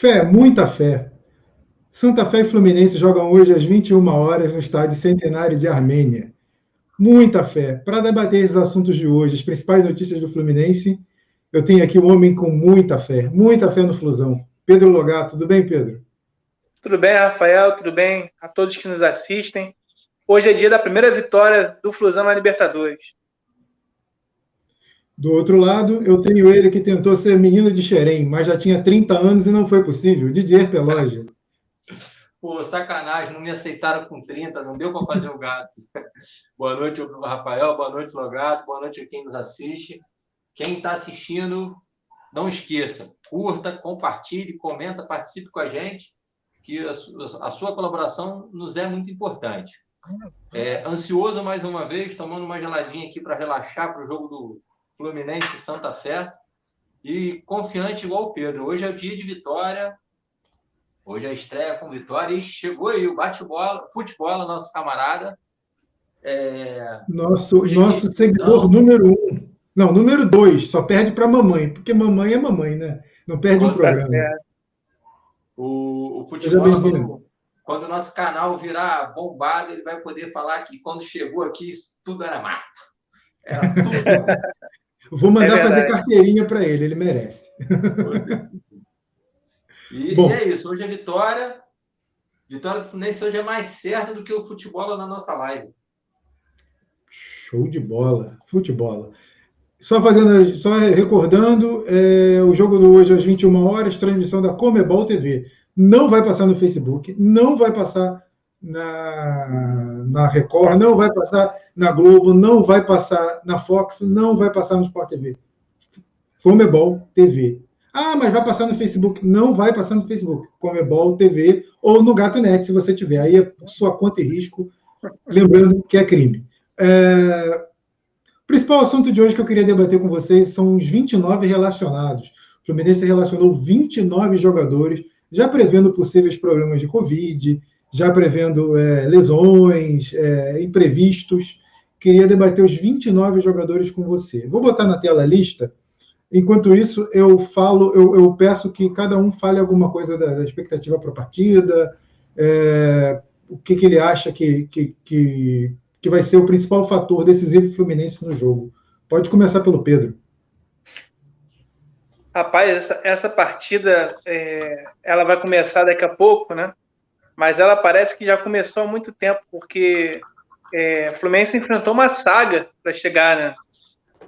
Fé, muita fé. Santa Fé e Fluminense jogam hoje às 21 horas no estádio Centenário de Armênia. Muita fé. Para debater os assuntos de hoje, as principais notícias do Fluminense, eu tenho aqui um homem com muita fé, muita fé no Flusão. Pedro Logato, tudo bem, Pedro? Tudo bem, Rafael, tudo bem a todos que nos assistem. Hoje é dia da primeira vitória do Flusão na Libertadores. Do outro lado, eu tenho ele que tentou ser menino de Xerém, mas já tinha 30 anos e não foi possível. Didier Peloge. Pô, sacanagem, não me aceitaram com 30, não deu para fazer o gato. boa noite, Rafael, boa noite, Logato, boa noite a quem nos assiste. Quem está assistindo, não esqueça, curta, compartilhe, comenta, participe com a gente, que a, a sua colaboração nos é muito importante. É, ansioso mais uma vez, tomando uma geladinha aqui para relaxar para o jogo do, Fluminense Santa Fé. E confiante igual o Pedro. Hoje é o dia de vitória. Hoje é a estreia com vitória. E chegou aí o bate-bola, futebol, nosso camarada. É... Nosso, nosso seguidor número um. Não, número dois. Só perde para mamãe, porque mamãe é mamãe, né? Não perde um programa. O, o futebol, quando, quando o nosso canal virar bombado, ele vai poder falar que quando chegou aqui, tudo era mato. Era tudo. Vou mandar é fazer carteirinha para ele, ele merece. E, Bom, e é isso, hoje é vitória. Vitória do Fluminense hoje é mais certa do que o futebol na nossa live. Show de bola, futebol. Só fazendo, só recordando, é, o jogo de hoje às 21 horas, transmissão da Comebol TV. Não vai passar no Facebook, não vai passar na, na Record, não vai passar na Globo, não vai passar na Fox, não vai passar no Sport TV. Comebol TV. Ah, mas vai passar no Facebook. Não vai passar no Facebook. Comebol TV ou no Gato Net, se você tiver. Aí é sua conta e risco. Lembrando que é crime. É... O principal assunto de hoje que eu queria debater com vocês são os 29 relacionados. O Fluminense relacionou 29 jogadores, já prevendo possíveis problemas de Covid, já prevendo é, lesões, é, imprevistos. Queria debater os 29 jogadores com você. Vou botar na tela a lista. Enquanto isso, eu falo, eu, eu peço que cada um fale alguma coisa da, da expectativa para a partida, é, o que, que, ele acha que, que, que, que vai ser o principal fator decisivo Fluminense no jogo. Pode começar pelo Pedro. Rapaz, essa, essa partida é, ela vai começar daqui a pouco, né? Mas ela parece que já começou há muito tempo, porque é, Fluminense enfrentou uma saga para chegar, né?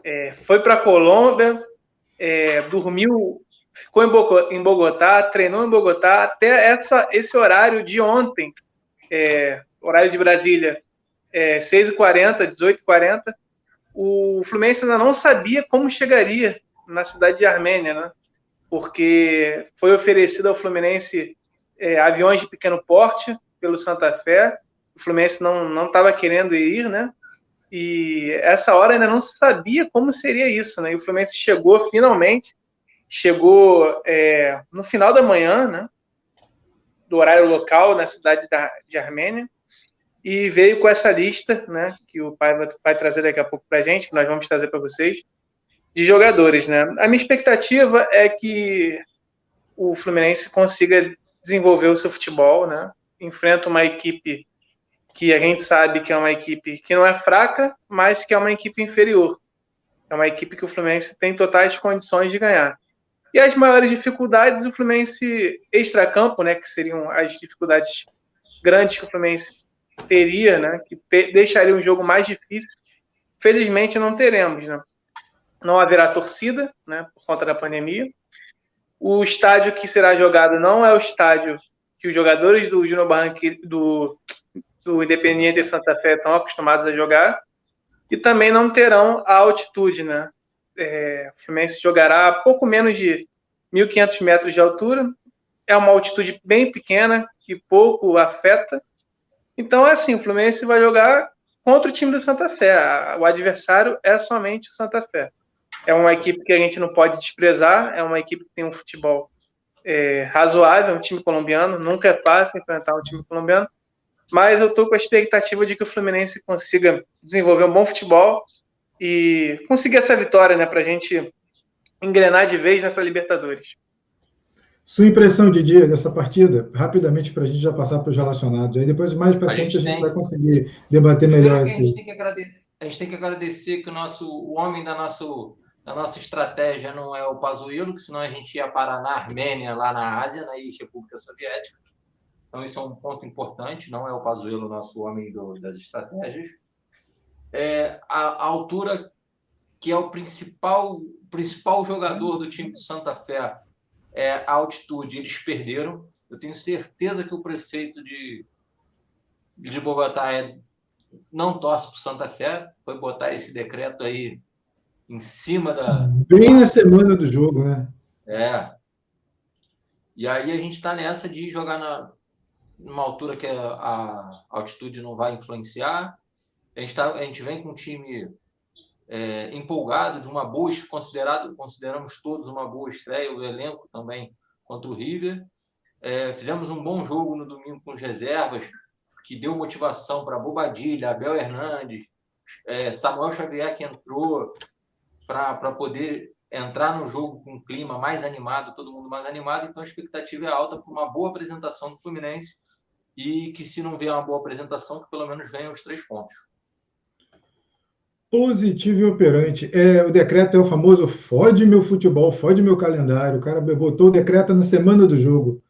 É, foi para a Colômbia, é, dormiu, ficou em Bogotá, treinou em Bogotá, até essa, esse horário de ontem, é, horário de Brasília, é, 6h40, 18h40, o Fluminense ainda não sabia como chegaria na cidade de Armênia, né? Porque foi oferecido ao Fluminense é, aviões de pequeno porte pelo Santa Fé. O Fluminense não estava querendo ir, né? E essa hora ainda não se sabia como seria isso, né? E o Fluminense chegou finalmente, chegou é, no final da manhã, né? Do horário local na cidade da, de Armênia e veio com essa lista, né? Que o pai vai, trazer daqui a pouco para gente, que nós vamos trazer para vocês, de jogadores, né? A minha expectativa é que o Fluminense consiga desenvolver o seu futebol, né? Enfrenta uma equipe que a gente sabe que é uma equipe que não é fraca, mas que é uma equipe inferior. É uma equipe que o Fluminense tem totais condições de ganhar. E as maiores dificuldades o Fluminense extracampo, né, que seriam as dificuldades grandes que o Fluminense teria, né, que deixaria um jogo mais difícil. Felizmente não teremos, né? Não haverá torcida, né, por conta da pandemia. O estádio que será jogado não é o estádio que os jogadores do Júnior Barranquilla, do, do Independiente de Santa Fé estão acostumados a jogar. E também não terão a altitude, né? É, o Fluminense jogará a pouco menos de 1.500 metros de altura. É uma altitude bem pequena, que pouco afeta. Então, é assim, o Fluminense vai jogar contra o time do Santa Fé. O adversário é somente o Santa Fé é uma equipe que a gente não pode desprezar, é uma equipe que tem um futebol é, razoável, um time colombiano, nunca é fácil enfrentar um time colombiano, mas eu estou com a expectativa de que o Fluminense consiga desenvolver um bom futebol e conseguir essa vitória, né, para a gente engrenar de vez nessa Libertadores. Sua impressão, Didier, dessa partida, rapidamente para a gente já passar para os relacionados. Aí depois, mais para frente, a gente tem... vai conseguir debater melhor. A gente, tem que agradecer, a gente tem que agradecer que o nosso o homem da, nosso, da nossa estratégia não é o Pazuello, que senão a gente ia parar na Armênia, lá na Ásia, na República Soviética. Então, isso é um ponto importante, não é o Pazuello nosso homem do, das estratégias. É, a, a altura que é o principal, principal jogador do time de Santa Fé é, a altitude, eles perderam. Eu tenho certeza que o prefeito de, de Bogotá é, não torce para Santa Fé, foi botar esse decreto aí em cima da. Bem na semana do jogo, né? É. E aí a gente está nessa de jogar na, numa altura que a, a altitude não vai influenciar. A gente, tá, a gente vem com um time é, empolgado de uma boa, considerado, consideramos todos uma boa estreia, o elenco também contra o River. É, fizemos um bom jogo no domingo com os reservas, que deu motivação para Bobadilha, Abel Hernandes, é, Samuel Xavier que entrou para poder entrar no jogo com um clima mais animado, todo mundo mais animado, então a expectativa é alta para uma boa apresentação do Fluminense e que se não vier uma boa apresentação, que pelo menos venham os três pontos. Positivo e operante. É, o decreto é o famoso fode meu futebol, fode meu calendário. O cara botou o decreto na semana do jogo.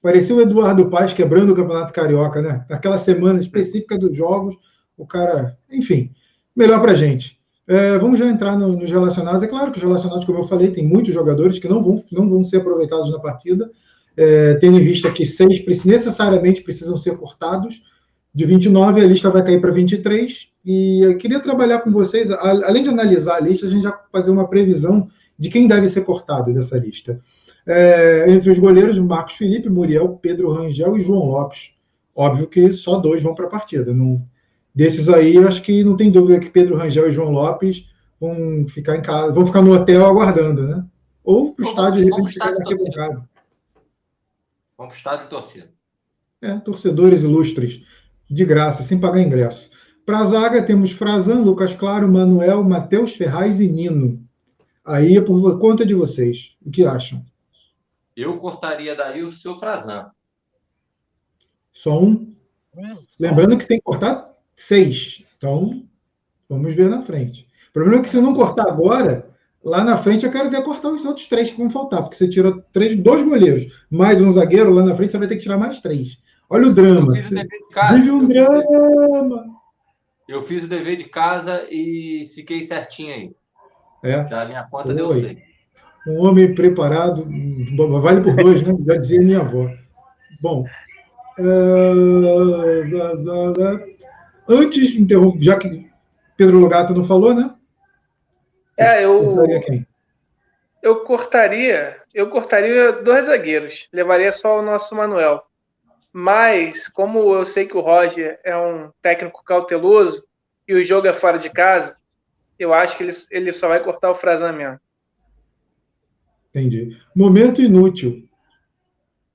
Parecia o Eduardo Paz quebrando o Campeonato Carioca, né? Naquela semana específica dos jogos, o cara. Enfim, melhor pra gente. É, vamos já entrar no, nos relacionados. É claro que os relacionados, como eu falei, tem muitos jogadores que não vão, não vão ser aproveitados na partida, é, tendo em vista que seis necessariamente precisam ser cortados. De 29, a lista vai cair para 23 e eu queria trabalhar com vocês, além de analisar a lista, a gente já fazer uma previsão de quem deve ser cortado dessa lista. É, entre os goleiros, Marcos Felipe, Muriel, Pedro Rangel e João Lopes. Óbvio que só dois vão para a partida. Não, desses aí, eu acho que não tem dúvida que Pedro Rangel e João Lopes vão ficar em casa, vão ficar no hotel aguardando, né? Ou para o estádio, de repente, ficar. Vamos para o estádio de torcida. É, torcedores ilustres, de graça, sem pagar ingresso. Para a zaga, temos Frazan, Lucas Claro, Manuel, Matheus Ferraz e Nino. Aí é por conta de vocês. O que acham? Eu cortaria daí o seu Frazan. Só um? Lembrando que tem que cortar seis. Então, vamos ver na frente. O problema é que se não cortar agora, lá na frente eu quero ver cortar os outros três que vão faltar, porque você tirou três, dois goleiros, mais um zagueiro, lá na frente você vai ter que tirar mais três. Olha o drama. Vive um drama. Eu fiz o dever de casa e fiquei certinho aí. É. Da minha conta Oi. deu certo. Um homem preparado, vale por dois, né? Já dizia minha avó. Bom, uh, antes, já que Pedro Logato não falou, né? É, eu. Eu cortaria, eu cortaria dois zagueiros, levaria só o nosso Manuel. Mas, como eu sei que o Roger é um técnico cauteloso e o jogo é fora de casa, eu acho que ele, ele só vai cortar o Frazan mesmo. Entendi. Momento inútil.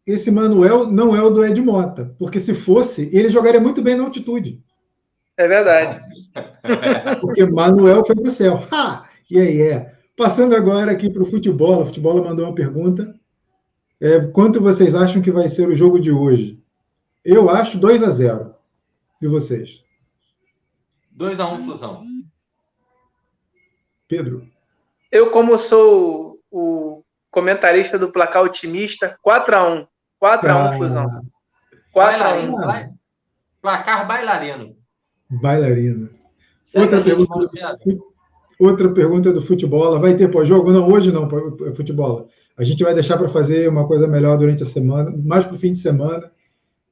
Esse Manuel não é o do Ed Mota, porque se fosse, ele jogaria muito bem na altitude. É verdade. porque Manuel foi para o céu. Ha! E aí é. Passando agora aqui para o futebol, o futebol mandou uma pergunta. É, quanto vocês acham que vai ser o jogo de hoje? Eu acho 2 a 0 E vocês? 2 a 1 Fusão. Pedro. Eu, como sou o comentarista do placar otimista, 4 a 1 4 a 1 Fusão. 4 a 1 Placar bailarino. Bailarino. Outra pergunta, do, outra pergunta do futebol. Vai ter pós-jogo? Não, hoje não, futebol. A gente vai deixar para fazer uma coisa melhor durante a semana, mais para o fim de semana.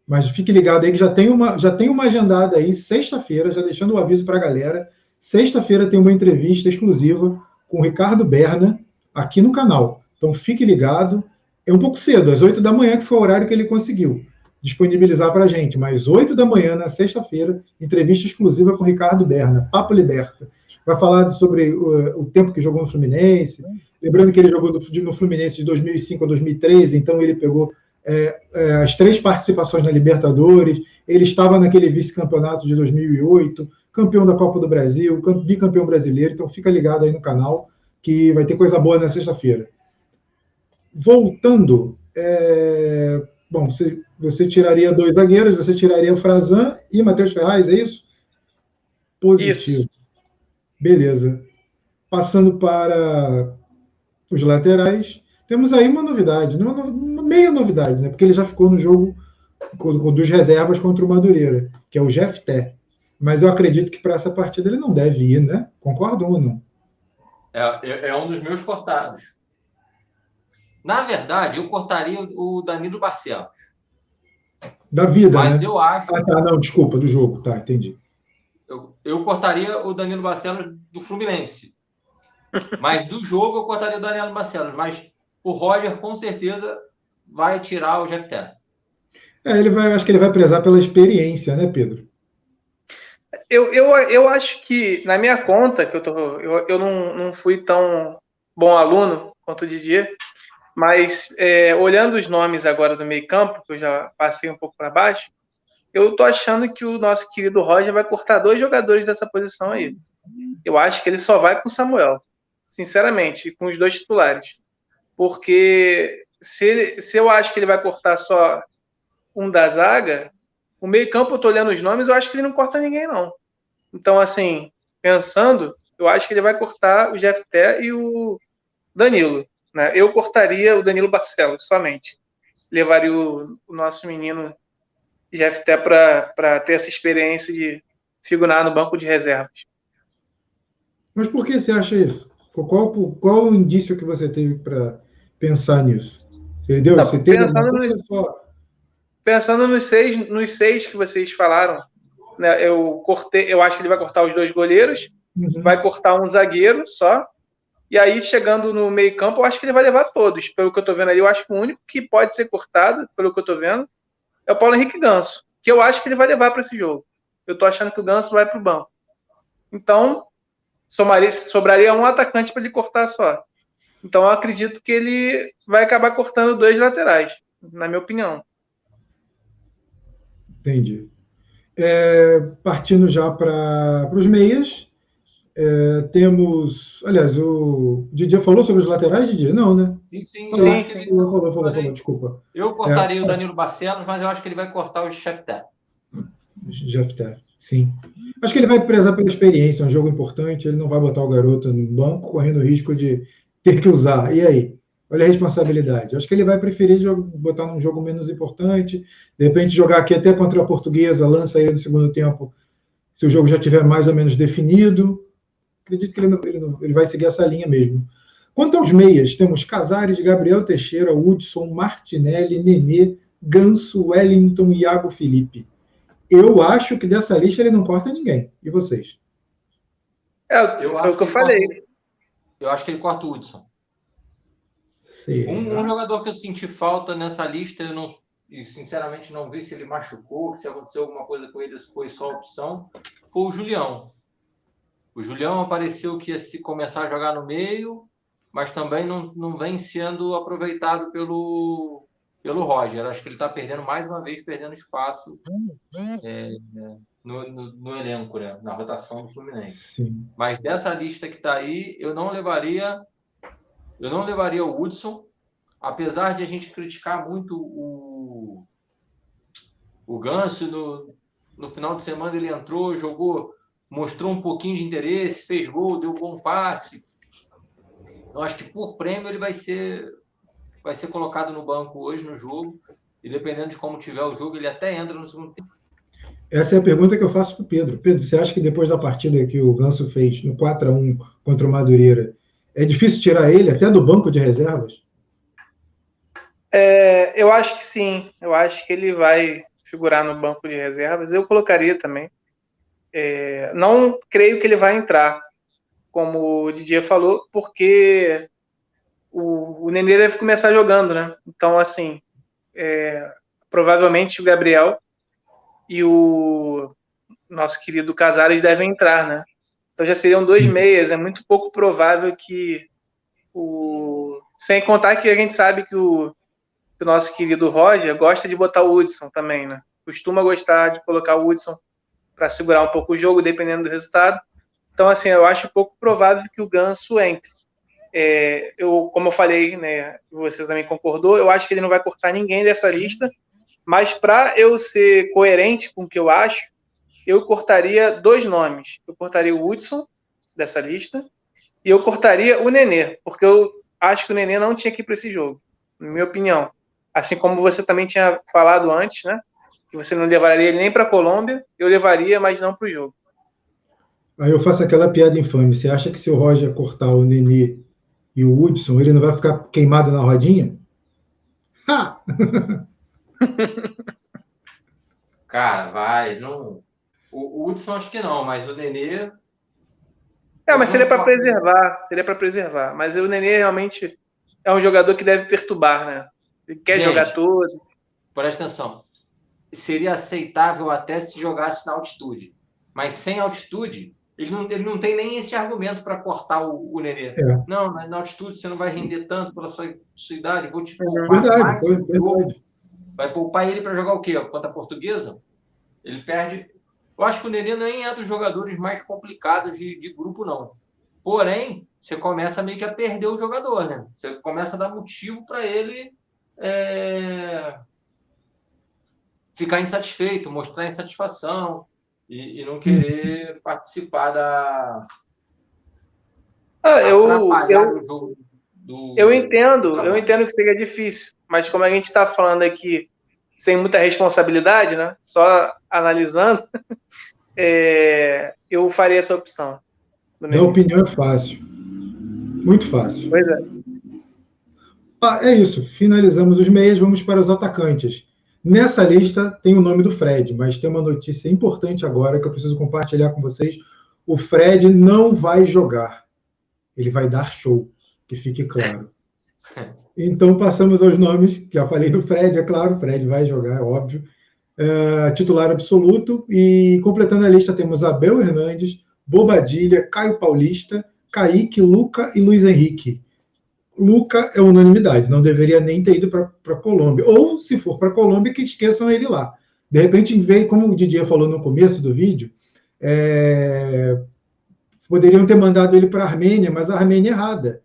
Mas fique ligado aí que já tem uma, já tem uma agendada aí, sexta-feira, já deixando o aviso para a galera. Sexta-feira tem uma entrevista exclusiva com o Ricardo Berna aqui no canal. Então fique ligado. É um pouco cedo, às 8 da manhã, que foi o horário que ele conseguiu disponibilizar para a gente. Mas 8 da manhã, na sexta-feira, entrevista exclusiva com Ricardo Berna, Papo Liberta. Vai falar sobre o, o tempo que jogou no Fluminense. Lembrando que ele jogou no Fluminense de 2005 a 2013, então ele pegou é, é, as três participações na Libertadores, ele estava naquele vice-campeonato de 2008, campeão da Copa do Brasil, bicampeão brasileiro, então fica ligado aí no canal, que vai ter coisa boa na sexta-feira. Voltando é, bom, você, você tiraria dois zagueiros, você tiraria o Frazan e Matheus Ferraz, é isso? Positivo. Isso. Beleza. Passando para os laterais, temos aí uma novidade, uma, uma meia novidade, né? Porque ele já ficou no jogo dos reservas contra o Madureira, que é o Jefté. Mas eu acredito que para essa partida ele não deve ir, né? Concordam ou não? É, é, é um dos meus cortados. Na verdade, eu cortaria o Danilo Barcelos. Da vida, Mas né? eu acho... Ah, tá, não, desculpa, do jogo. Tá, entendi. Eu, eu cortaria o Danilo Barcelos do Fluminense. Mas do jogo eu cortaria o Danilo Barcelos. Mas o Roger, com certeza, vai tirar o Jeff Terra. É, ele vai, acho que ele vai prezar pela experiência, né, Pedro? Eu, eu, eu acho que, na minha conta, que eu, tô, eu, eu não, não fui tão bom aluno quanto o Didier, mas é, olhando os nomes agora do meio campo, que eu já passei um pouco para baixo, eu tô achando que o nosso querido Roger vai cortar dois jogadores dessa posição aí. Eu acho que ele só vai com o Samuel, sinceramente, com os dois titulares. Porque se, ele, se eu acho que ele vai cortar só um da zaga, o meio campo, eu tô olhando os nomes, eu acho que ele não corta ninguém, não. Então, assim, pensando, eu acho que ele vai cortar o Jeff Té e o Danilo. Né? Eu cortaria o Danilo Barcelos somente. Levaria o, o nosso menino Jefté para ter essa experiência de figurar no banco de reservas. Mas por que você acha isso? Qual, qual o indício que você teve para pensar nisso? Entendeu? Não, você pensando, no, só... pensando nos seis, nos seis que vocês falaram, né, eu cortei, eu acho que ele vai cortar os dois goleiros, uhum. vai cortar um zagueiro só, e aí, chegando no meio-campo, eu acho que ele vai levar todos. Pelo que eu estou vendo ali, eu acho que o único que pode ser cortado, pelo que eu estou vendo, é o Paulo Henrique Ganso, que eu acho que ele vai levar para esse jogo. Eu estou achando que o Ganso vai para o banco. Então, somaria, sobraria um atacante para ele cortar só. Então, eu acredito que ele vai acabar cortando dois laterais, na minha opinião. Entendi. É, partindo já para os meias, é, temos. Aliás, o Didier falou sobre os laterais, Didier? Não, né? Sim, sim. Falou, sim. Ele... falou, falou, falou, falou, desculpa. Eu cortaria é, o Danilo Barcelos, mas eu acho que ele vai cortar o Jefté. Jefté, sim. Acho que ele vai prezar pela experiência, é um jogo importante, ele não vai botar o garoto no banco correndo o risco de ter que usar. E aí? Olha a responsabilidade. Acho que ele vai preferir botar num jogo menos importante, de repente jogar aqui até contra a portuguesa, lança ele no segundo tempo, se o jogo já tiver mais ou menos definido acredito que ele, não, ele, não, ele vai seguir essa linha mesmo. Quanto aos meias, temos Casares, Gabriel Teixeira, Hudson, Martinelli, Nenê, Ganso, Wellington e Iago Felipe. Eu acho que dessa lista ele não corta ninguém. E vocês? É, eu foi o que eu falei. Corta, eu acho que ele corta o Hudson. Um, um, jogador que eu senti falta nessa lista, eu não, sinceramente não vi se ele machucou, se aconteceu alguma coisa com ele, se foi só opção, foi o Julião. O Julião apareceu que ia se começar a jogar no meio, mas também não, não vem sendo aproveitado pelo, pelo Roger. Acho que ele está perdendo mais uma vez, perdendo espaço é, no, no, no, elenco, né? na rotação do Fluminense. Sim. Mas dessa lista que está aí, eu não levaria, eu não levaria o Hudson, apesar de a gente criticar muito o, o Ganso no, no final de semana ele entrou, jogou mostrou um pouquinho de interesse, fez gol, deu um bom passe. Eu acho que por prêmio ele vai ser vai ser colocado no banco hoje no jogo e dependendo de como tiver o jogo ele até entra no segundo tempo. Essa é a pergunta que eu faço para o Pedro. Pedro, você acha que depois da partida que o Ganso fez no 4 a 1 contra o Madureira, é difícil tirar ele até do banco de reservas? É, eu acho que sim. Eu acho que ele vai figurar no banco de reservas. Eu colocaria também. É, não creio que ele vai entrar, como o Didier falou, porque o, o Nenê deve começar jogando, né? Então, assim, é, provavelmente o Gabriel e o nosso querido Casares devem entrar, né? Então já seriam dois meias, é muito pouco provável que o. Sem contar que a gente sabe que o, que o nosso querido Roger gosta de botar o Hudson também, né? Costuma gostar de colocar o Hudson para segurar um pouco o jogo, dependendo do resultado. Então, assim, eu acho pouco provável que o Ganso entre. é, eu, como eu falei, né, você também concordou, eu acho que ele não vai cortar ninguém dessa lista, mas para eu ser coerente com o que eu acho, eu cortaria dois nomes. Eu cortaria o Hudson dessa lista e eu cortaria o Nenê, porque eu acho que o Nenê não tinha que ir para esse jogo, na minha opinião. Assim como você também tinha falado antes, né? Que você não levaria ele nem para a Colômbia, eu levaria, mas não para o jogo. Aí eu faço aquela piada infame. Você acha que se o Roger cortar o Nenê e o Hudson, ele não vai ficar queimado na rodinha? Ha! Cara, vai. Não... O, o Hudson acho que não, mas o Nenê. É, mas seria para preservar. Seria para preservar. Mas o Nenê realmente é um jogador que deve perturbar, né? Ele quer Gente, jogar todo. Presta atenção. Seria aceitável até se jogasse na altitude. Mas sem altitude, ele não, ele não tem nem esse argumento para cortar o, o Nenê. É. Não, na altitude você não vai render tanto pela sua, sua idade, vou te poupar. Verdade, mais, verdade. Vai poupar ele para jogar o quê? Contra a portuguesa? Ele perde. Eu acho que o Nenê nem é dos jogadores mais complicados de, de grupo, não. Porém, você começa meio que a perder o jogador, né? Você começa a dar motivo para ele é... ficar insatisfeito, mostrar insatisfação e, e não querer participar da. Ah, eu, eu, do, eu entendo, eu entendo que seria difícil, mas como a gente está falando aqui sem muita responsabilidade, né? Só analisando, é, eu faria essa opção. Minha opinião é fácil. Muito fácil. Pois é. Ah, é isso. Finalizamos os meias, vamos para os atacantes. Nessa lista tem o nome do Fred, mas tem uma notícia importante agora que eu preciso compartilhar com vocês. O Fred não vai jogar. Ele vai dar show, que fique claro. Então passamos aos nomes. Já falei do Fred, é claro. O Fred vai jogar, é óbvio. É, titular absoluto. E completando a lista temos Abel Hernandes, Bobadilha, Caio Paulista, Kaique, Luca e Luiz Henrique. Luca é unanimidade, não deveria nem ter ido para a Colômbia. Ou, se for para a Colômbia, que esqueçam ele lá. De repente, veio, como o Didier falou no começo do vídeo, é... poderiam ter mandado ele para a Armênia, mas a Armênia é errada.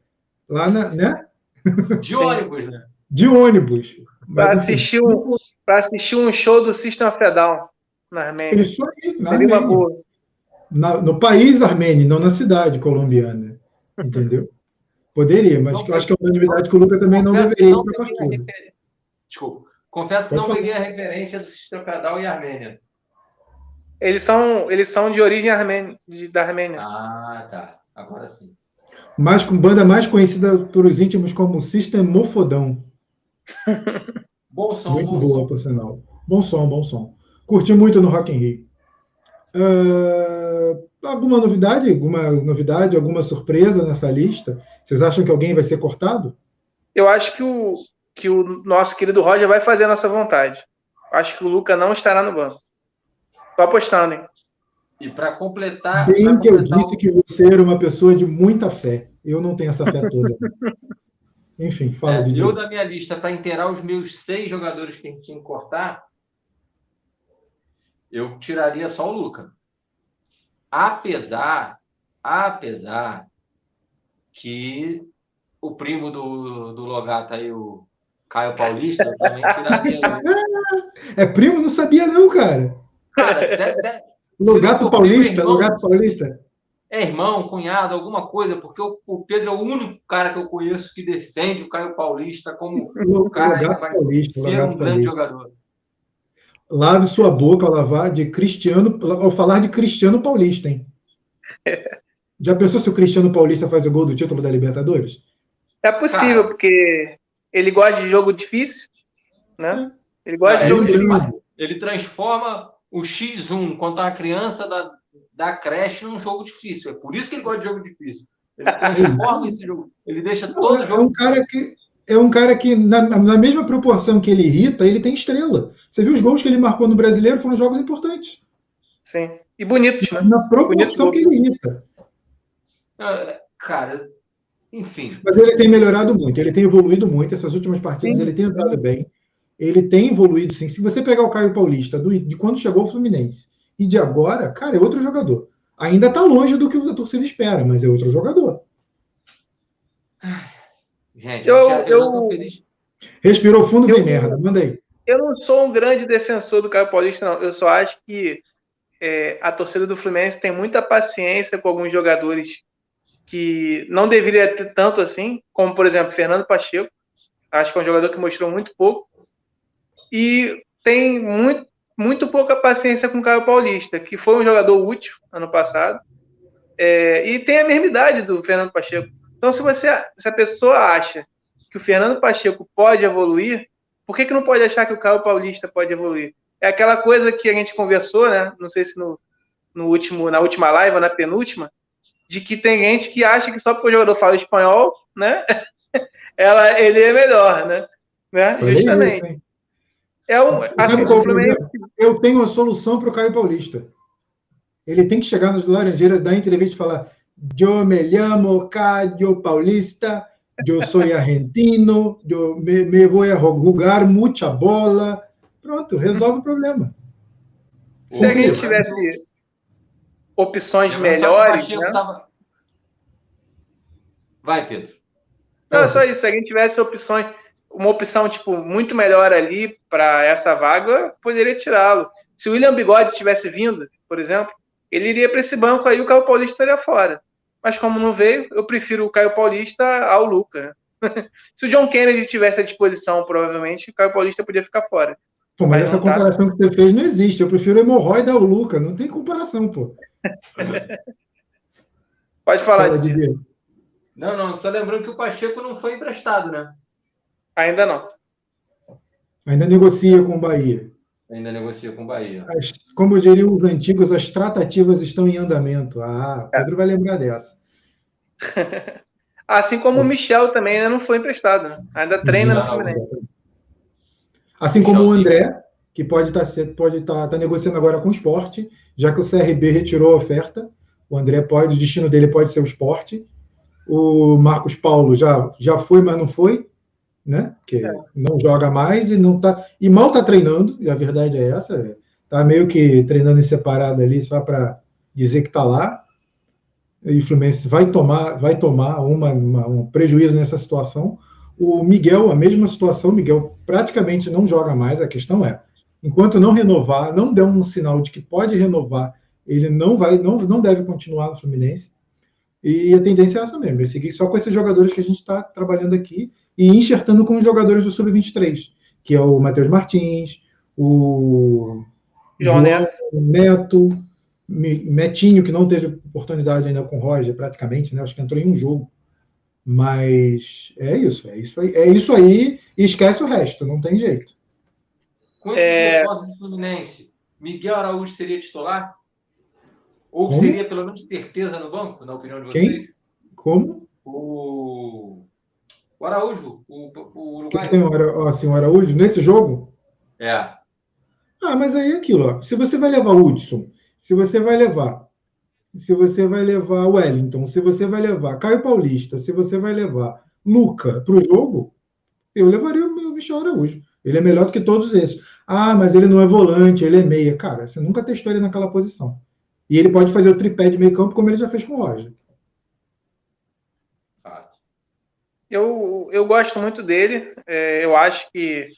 Lá na, né? De ônibus, né? De ônibus. Para assim, assistir, um, assistir um show do System of a Down na Armênia. Isso aí, na Armênia. Na, no país armênio, não na cidade colombiana. Entendeu? Poderia, mas não, eu acho que é uma unanimidade que o Lucas também não deveria ir para a partida. Desculpa. Confesso que Pode não peguei a referência do Sistema e Armênia. Eles são, eles são de origem armênia, de, da Armênia. Ah, tá. Agora sim. Mas com banda mais conhecida por os íntimos como Sistemofodão. bom som, muito bom boa, som. por sinal. Bom som, bom som. Curti muito no Rock in Rio. Uh, alguma novidade? Alguma novidade? Alguma surpresa nessa lista? Vocês acham que alguém vai ser cortado? Eu acho que o, que o nosso querido Roger vai fazer a nossa vontade. Acho que o Luca não estará no banco. Estou apostando, hein? E para completar. Bem pra que completar eu disse o... que você era uma pessoa de muita fé. Eu não tenho essa fé toda. Enfim, fala é, de Eu, da minha lista, para inteirar os meus seis jogadores que a gente tinha que cortar, eu tiraria só o Luca. Apesar, apesar que o primo do, do Logato aí, o Caio Paulista, também tiraria. É primo? Não sabia não, cara. Cara, deve, deve, Logato Paulista, irmão, Logato Paulista. É irmão, cunhado, alguma coisa, porque o, o, Pedro é o único cara que eu conheço que defende o Caio Paulista como o cara Logato que vai Paulista, ser Logato um grande jogador. Lave sua boca ao lavar de Cristiano, ao falar de Cristiano Paulista, hein? Já pensou se o Cristiano Paulista faz o gol do título da Libertadores? É possível, Cara, porque ele gosta de jogo difícil, né? Ele gosta de jogo ele, difícil. Ele transforma o X1 contra a criança da, da creche num jogo difícil. É por isso que ele gosta de jogo difícil. Ele transforma esse jogo. Ele deixa todo é, o jogo. É um cara que é um cara que, na, na, mesma proporção que ele irrita, ele tem estrela. Você viu os gols que ele marcou no brasileiro? Foram jogos importantes. Sim. E bonitos, né? Na proporção que ele irrita. É, cara, enfim. Mas ele tem melhorado muito, ele tem evoluído muito. Essas últimas partidas sim. ele tem entrado bem. Ele tem evoluído, sim. Se você pegar o Caio Paulista, do, de quando chegou o Fluminense, e de agora, cara, é outro jogador. Ainda está longe do que a torcida espera, mas é outro jogador. Gente, eu, eu... Respirou fundo, eu, merda. Manda aí. Eu não sou um grande defensor do Caio Paulista, não. Eu só acho que é, a torcida do Fluminense tem muita paciência com alguns jogadores que não deveria ter tanto assim, como, por exemplo, Fernando Pacheco. Acho que é um jogador que mostrou muito pouco. E tem muito, muito pouca paciência com o Caio Paulista, que foi um jogador útil ano passado. É, e tem a mesma idade do Fernando Pacheco. Então, se você, se a pessoa acha que o Fernando Pacheco pode evoluir, por que, que não pode achar que o Caio Paulista pode evoluir? É aquela coisa que a gente conversou, né? Não sei se no, no último, na última live ou na penúltima, de que tem gente que acha que só porque o jogador fala espanhol, né? Ela, ele é melhor, né? né? Justamente. É um, assim, eu tenho a solução para o Caio Paulista. Ele tem que chegar nas Laranjeiras, dar entrevista e falar: Eu me chamo Caio Paulista, eu sou argentino, eu me, me vou a jogar muita bola. Pronto, resolve o problema. Se a gente tivesse opções melhores. Né? Tava... Vai, Pedro. Não, só isso. Se a gente tivesse opções, uma opção tipo muito melhor ali para essa vaga, poderia tirá-lo. Se o William Bigode tivesse vindo, por exemplo, ele iria para esse banco aí, o Caio Paulista estaria fora. Mas como não veio, eu prefiro o Caio Paulista ao Luca. Se o John Kennedy tivesse à disposição, provavelmente, o Caio Paulista podia ficar fora. Pô, mas, mas essa tá. comparação tá... que você fez não existe. Eu prefiro o hemorroida ao Luca. Não tem comparação, pô. Pode falar, Fala, Didi. Não, não. Só lembrando que o Pacheco não foi emprestado, né? Ainda não. Ainda negocia com o Bahia. Ainda negocia com o Bahia. As, como diriam os antigos, as tratativas estão em andamento. Ah, Pedro é. vai lembrar dessa. assim como o Michel também ainda não foi emprestado. Né? Ainda treina no Fluminense. Assim como o André, que pode estar tá, pode estar tá, tá negociando agora com o esporte, já que o CRB retirou a oferta. O André pode, o destino dele pode ser o esporte. O Marcos Paulo já, já foi, mas não foi né? Que é. não joga mais e não tá e mal tá treinando, e a verdade é essa, é, tá meio que treinando em separado ali só para dizer que tá lá. E o Fluminense vai tomar, vai tomar uma, uma, um prejuízo nessa situação. O Miguel, a mesma situação, o Miguel praticamente não joga mais. A questão é, enquanto não renovar, não der um sinal de que pode renovar, ele não vai, não, não deve continuar no Fluminense. E a tendência é essa mesmo, é seguir só com esses jogadores que a gente está trabalhando aqui e enxertando com os jogadores do Sub-23, que é o Matheus Martins, o João Neto. Neto, Metinho, que não teve oportunidade ainda com o Roger, praticamente, né? Acho que entrou em um jogo. Mas é isso, é isso aí. É isso aí e esquece o resto, não tem jeito. Com esse é... do Fluminense, Miguel Araújo seria titular? Ou Como? seria pelo menos certeza no banco, na opinião de vocês? Quem? Como? O o Araújo, o, o Uruguai. Que tem o, assim, o Araújo nesse jogo? É. Ah, mas aí é aquilo, ó. Se você vai levar o Hudson, se você vai levar, se você vai levar o Wellington, se você vai levar Caio Paulista, se você vai levar Luca para o jogo, eu levaria o Michel Araújo. Ele é melhor do que todos esses. Ah, mas ele não é volante, ele é meia. Cara, você nunca testou ele naquela posição. E ele pode fazer o tripé de meio campo como ele já fez com o Roger. Eu, eu gosto muito dele. É, eu acho que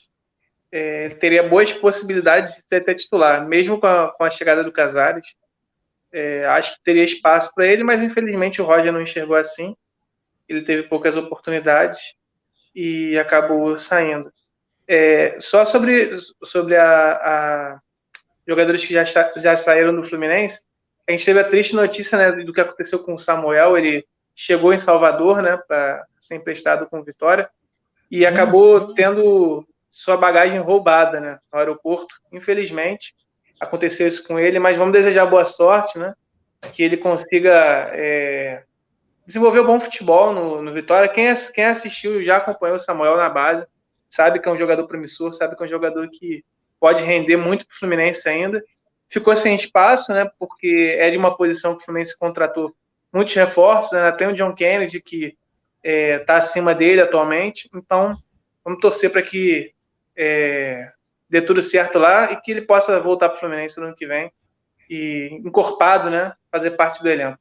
é, teria boas possibilidades de ser até titular, mesmo com a, com a chegada do Casares. É, acho que teria espaço para ele, mas infelizmente o Roger não enxergou assim. Ele teve poucas oportunidades e acabou saindo. É, só sobre, sobre a, a, jogadores que já, já saíram do Fluminense, a gente teve a triste notícia né, do que aconteceu com o Samuel. Ele chegou em Salvador, né, para ser emprestado com Vitória, e acabou tendo sua bagagem roubada, né, no aeroporto. Infelizmente, aconteceu isso com ele, mas vamos desejar boa sorte, né, que ele consiga é, desenvolver um bom futebol no, no Vitória. Quem, quem assistiu já acompanhou o Samuel na base, sabe que é um jogador promissor, sabe que é um jogador que pode render muito para o Fluminense ainda. Ficou sem espaço, né, porque é de uma posição que o Fluminense contratou muitos reforços, né? tem o John Kennedy que está é, tá acima dele atualmente, então vamos torcer para que é, dê tudo certo lá e que ele possa voltar para o Fluminense no ano que vem e encorpado, né, fazer parte do elenco.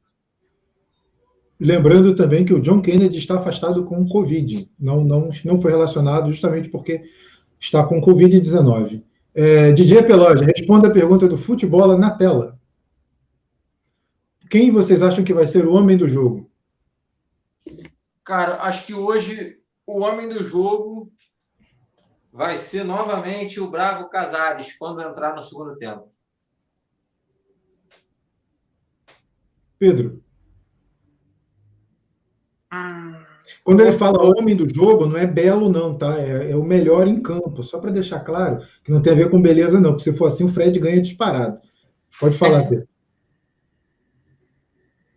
Lembrando também que o John Kennedy está afastado com Covid. Não, não, não foi relacionado justamente porque está com Covid-19. É, DJ Peloge, responda a pergunta do futebol na tela. Quem vocês acham que vai ser o homem do jogo? Cara, acho que hoje o homem do jogo vai ser novamente o Bravo Casares quando entrar no segundo tempo. Pedro. Ah. Quando ele fala homem do jogo, não é belo, não, tá? É, é o melhor em campo. Só para deixar claro que não tem a ver com beleza, não. Porque se for assim, o Fred ganha disparado. Pode falar, Pedro.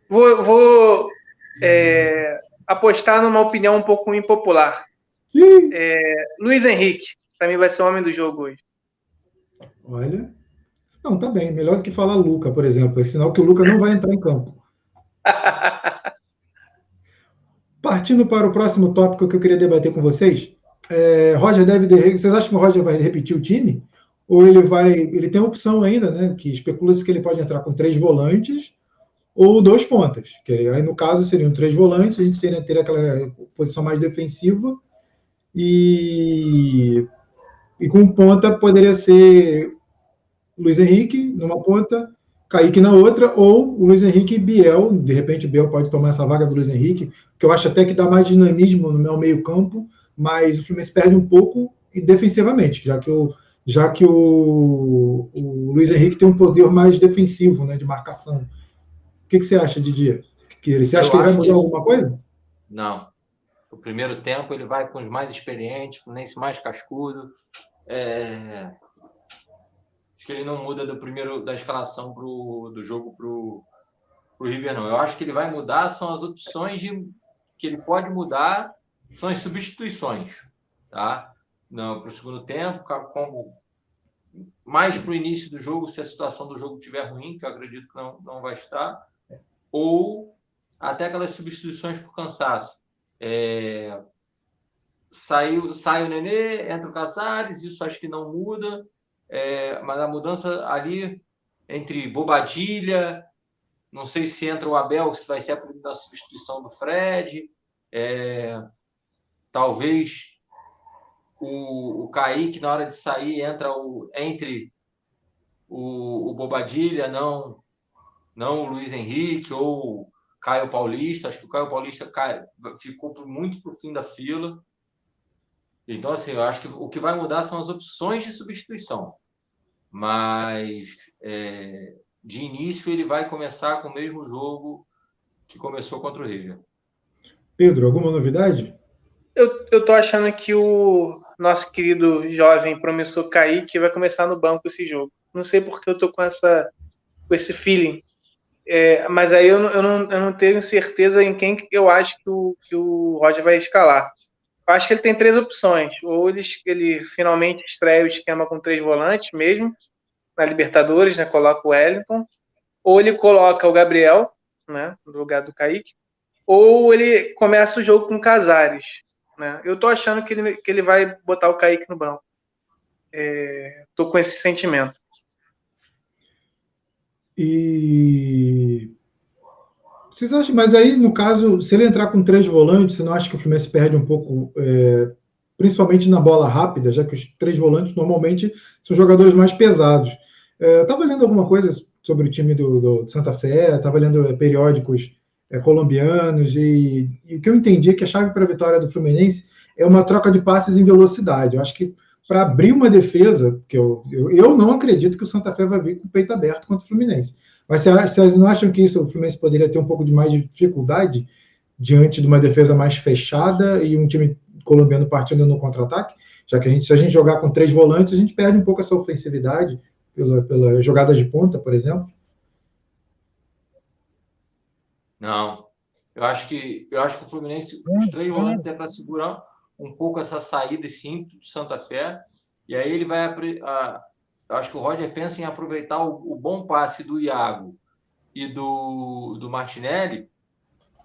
Vou, vou é, apostar numa opinião um pouco impopular. É, Luiz Henrique, para mim, vai ser o homem do jogo hoje. Olha. Não, tá bem. Melhor do que falar Luca, por exemplo. É sinal que o Luca não vai entrar em campo. Partindo para o próximo tópico que eu queria debater com vocês, é, Roger deve. Vocês acham que o Roger vai repetir o time? Ou ele vai. Ele tem opção ainda, né? Que especula-se que ele pode entrar com três volantes ou dois pontas. Que aí, no caso, seriam três volantes, a gente teria, teria aquela posição mais defensiva. E, e com ponta poderia ser Luiz Henrique numa ponta, Kaique na outra, ou o Luiz Henrique e Biel. De repente, Biel pode tomar essa vaga do Luiz Henrique, que eu acho até que dá mais dinamismo no meu meio-campo, mas o Fluminense perde um pouco e defensivamente, já que o, já que o, o Luiz Henrique tem um poder mais defensivo, né, de marcação. O que, que você acha, Didier? Que você acha eu que ele vai mudar que... alguma coisa? Não. O primeiro tempo ele vai com os mais experientes, o Fluminense mais cascudo. É... Acho que ele não muda do primeiro da escalação pro, do jogo para o River, não. Eu acho que ele vai mudar, são as opções de, que ele pode mudar, são as substituições. Tá? Para o segundo tempo, como mais para o início do jogo, se a situação do jogo estiver ruim, que eu acredito que não, não vai estar, ou até aquelas substituições por cansaço. É, saiu, sai o Nenê, entra o Casares, isso acho que não muda é, mas a mudança ali entre Bobadilha, não sei se entra o Abel, se vai ser a, a substituição do Fred, é, talvez o, o Kaique, na hora de sair, entra o, entre o, o Bobadilha, não, não o Luiz Henrique ou Caio Paulista. Acho que o Caio Paulista cai, ficou muito para o fim da fila. Então, assim, eu acho que o que vai mudar são as opções de substituição. Mas, é, de início, ele vai começar com o mesmo jogo que começou contra o River. Pedro, alguma novidade? Eu, eu tô achando que o nosso querido jovem promissor Kaique vai começar no banco esse jogo. Não sei porque eu tô com, essa, com esse feeling. É, mas aí eu, eu, não, eu não tenho certeza em quem eu acho que o, que o Roger vai escalar. Eu acho que ele tem três opções. Ou ele, ele finalmente estreia o esquema com três volantes mesmo, na Libertadores, né? Coloca o Wellington. Ou ele coloca o Gabriel, né? No lugar do Kaique. Ou ele começa o jogo com Casares. Né? Eu tô achando que ele, que ele vai botar o Kaique no banco. É, tô com esse sentimento. E vocês acham, mas aí, no caso, se ele entrar com três volantes, você não acha que o Fluminense perde um pouco, é, principalmente na bola rápida, já que os três volantes normalmente são jogadores mais pesados. É, eu estava lendo alguma coisa sobre o time do, do Santa Fé, estava lendo é, periódicos é, colombianos, e, e, o que eu entendi é que a chave para a vitória do Fluminense é uma troca de passes em velocidade. Eu acho que para abrir uma defesa, que eu, eu, eu não acredito que o Santa Fé vai vir com o peito aberto contra o Fluminense. Mas vocês não acham que isso o Fluminense poderia ter um pouco de mais de dificuldade diante de uma defesa mais fechada e um time colombiano partindo no contra-ataque? Já que a gente, se a gente jogar com três volantes, a gente perde um pouco essa ofensividade pela, pela jogada de ponta, por exemplo. Não, eu acho que eu acho que o Fluminense os três volantes é para segurar um pouco essa saída sim do Santa Fé e aí ele vai a, acho que o Roger pensa em aproveitar o, o bom passe do Iago e do, do Martinelli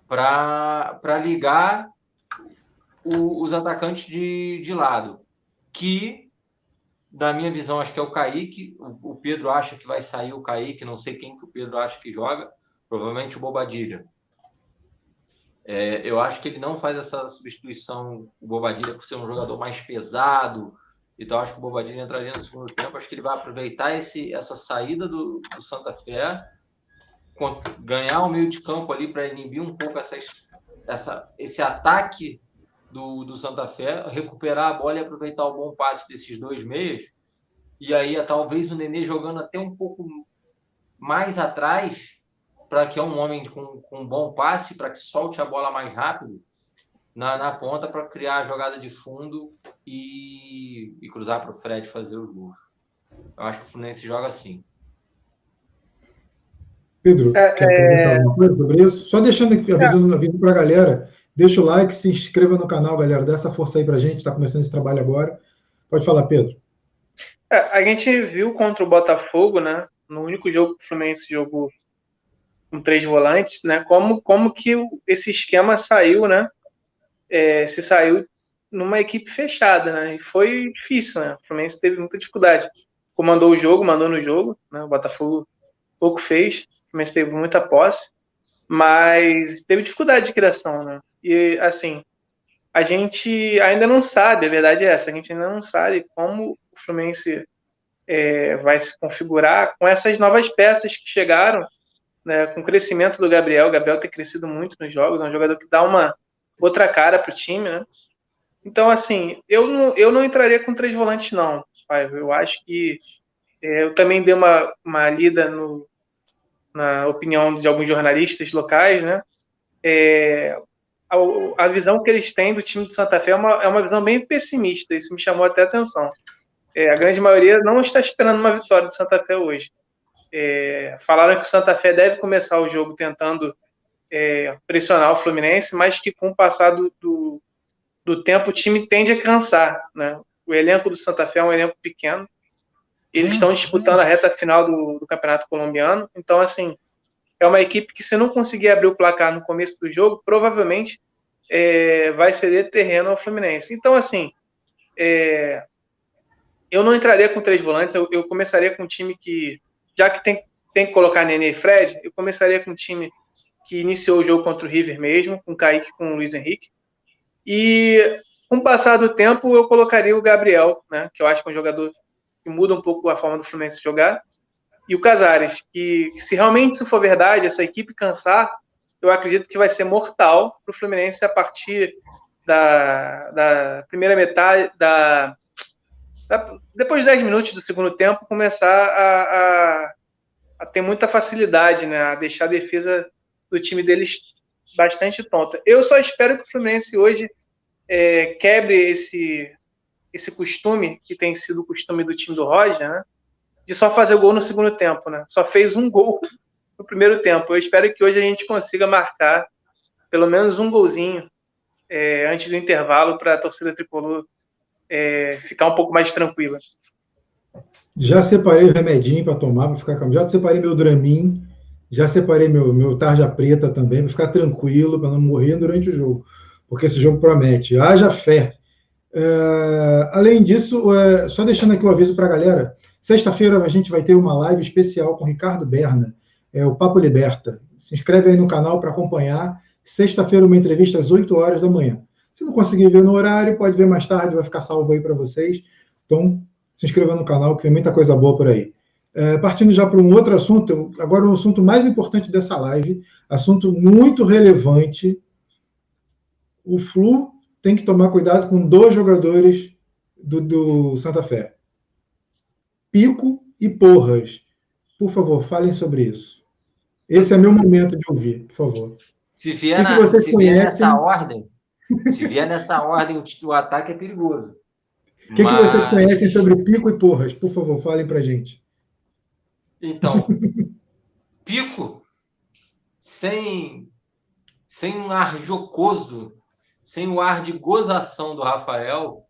para ligar o, os atacantes de, de lado. Que, na minha visão, acho que é o Kaique. O, o, Pedro acha que vai sair o Kaique, não sei quem que o Pedro acha que joga. Provavelmente o Bobadilha. É, eu acho que ele não faz essa substituição, o Bobadilha, por ser um jogador mais pesado. Então, acho que o Bobadilha entraria no segundo tempo. Acho que ele vai aproveitar esse, essa saída do, do Santa Fé, ganhar o meio de campo ali para inibir um pouco essa, essa, esse ataque do, do Santa Fé, recuperar a bola e aproveitar o bom passe desses dois meios. E aí, talvez o Nenê jogando até um pouco mais atrás, para que é um homem com, com um bom passe, para que solte a bola mais rápido na, na ponta para criar a jogada de fundo e, e cruzar para o Fred fazer o gol. Eu acho que o Fluminense joga assim. Pedro, é, quer é... alguma coisa sobre isso? Só deixando aqui, avisando, aviso para a galera, deixa o like, se inscreva no canal, galera, dá essa força aí para a gente, está começando esse trabalho agora. Pode falar, Pedro. É, a gente viu contra o Botafogo, né? No único jogo que o Fluminense jogou com três volantes, né? Como, como que esse esquema saiu, né? É, se saiu numa equipe fechada, né? E foi difícil, né? O Fluminense teve muita dificuldade. Comandou o jogo, mandou no jogo, né? O Botafogo pouco fez, o Fluminense teve muita posse, mas teve dificuldade de criação, né? E assim, a gente ainda não sabe, a verdade é essa, a gente ainda não sabe como o Fluminense é, vai se configurar com essas novas peças que chegaram, né, com o crescimento do Gabriel. O Gabriel tem crescido muito nos jogos, é um jogador que dá uma outra cara para o time, né? Então, assim, eu não, eu não entraria com três volantes, não. Eu acho que é, eu também dei uma, uma lida no, na opinião de alguns jornalistas locais, né? É, a, a, visão que eles têm do time de Santa Fé é uma, é uma visão bem pessimista. Isso me chamou até a atenção. É, a grande maioria não está esperando uma vitória de Santa Fé hoje. É, falaram que o Santa Fé deve começar o jogo tentando é, pressionar o Fluminense, mas que com o passar do, do, do, tempo o time tende a cansar. Né? O elenco do Santa Fé é um elenco pequeno. Eles estão disputando a reta final do, do Campeonato Colombiano. Então, assim, é uma equipe que, se não conseguir abrir o placar no começo do jogo, provavelmente é, vai ceder terreno ao Fluminense. Então, assim, é, eu não entraria com três volantes, eu, eu, começaria com um time que, já que tem, tem que colocar Nenê e Fred, eu começaria com um time que iniciou o jogo contra o River mesmo, com o Kaique com o Luiz Henrique. E com o passar do tempo, eu colocaria o Gabriel, né, que eu acho que é um jogador que muda um pouco a forma do Fluminense jogar. E o Casares, que se realmente isso for verdade, essa equipe cansar, eu acredito que vai ser mortal para o Fluminense a partir da, da primeira metade, da depois de 10 minutos do segundo tempo, começar a, a, a, ter muita facilidade, né? A deixar a defesa do time deles bastante tonta. Eu só espero que o Fluminense hoje é, quebre esse, esse costume, que tem sido o costume do time do Roger, né? De só fazer gol no segundo tempo, né? Só fez um gol no primeiro tempo. Eu espero que hoje a gente consiga marcar pelo menos um golzinho é, antes do intervalo para a torcida tricolor é, ficar um pouco mais tranquila. Já separei o remedinho para tomar, para ficar calmo. Já separei meu Dramin, já separei meu, meu tarja preta também, para ficar tranquilo, para não morrer durante o jogo, porque esse jogo promete. Haja fé. É, além disso, é, só deixando aqui o aviso para a galera: sexta-feira a gente vai ter uma live especial com Ricardo Berna, é o Papo Liberta. Se inscreve aí no canal para acompanhar. Sexta-feira, uma entrevista às 8 horas da manhã. Se não conseguir ver no horário, pode ver mais tarde, vai ficar salvo aí para vocês. Então, se inscreva no canal, que tem muita coisa boa por aí. É, partindo já para um outro assunto, agora o um assunto mais importante dessa live, assunto muito relevante. O Flu tem que tomar cuidado com dois jogadores do, do Santa Fé: Pico e Porras. Por favor, falem sobre isso. Esse é meu momento de ouvir, por favor. Se vier, na, se vier nessa ordem, se vier nessa ordem, o ataque é perigoso. O que, Mas... que vocês conhecem sobre pico e porras? Por favor, falem para gente. Então, pico, sem, sem um ar jocoso, sem o ar de gozação do Rafael,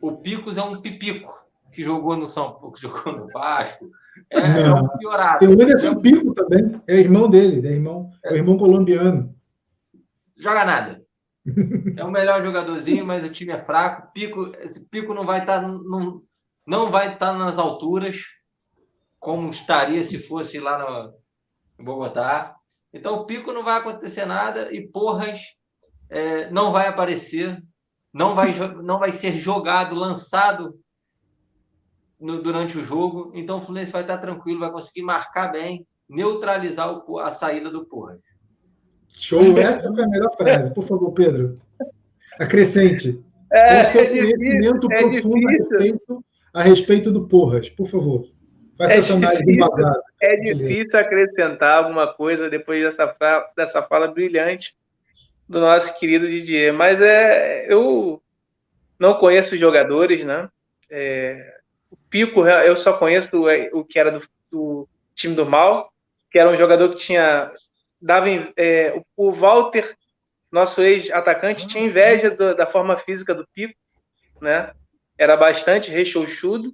o Picos é um pipico que jogou no São Paulo, que jogou no Vasco. É, é um piorado. Tem o Anderson é Pico também, é irmão dele, é irmão, é irmão colombiano. Joga nada. É o melhor jogadorzinho, mas o time é fraco. Pico, esse pico não vai estar tá, não, não vai estar tá nas alturas como estaria se fosse lá no Bogotá. Então o pico não vai acontecer nada e Porras é, não vai aparecer, não vai, não vai ser jogado, lançado no, durante o jogo. Então o Fluminense vai estar tranquilo, vai conseguir marcar bem, neutralizar o, a saída do Porras. Show, essa é a melhor frase. Por favor, Pedro. Acrescente. É, o seu é conhecimento difícil, é profundo é a, respeito, a respeito do Porras, por favor. Faça é essa análise difícil, É difícil acrescentar alguma coisa depois dessa, dessa fala brilhante do nosso querido Didier. Mas é, eu não conheço os jogadores, né? É, o Pico, eu só conheço o, o que era do, do, time do Mal, que era um jogador que tinha. Dava, é, o Walter, nosso ex-atacante, tinha inveja do, da forma física do Pico, né? Era bastante rechonchudo.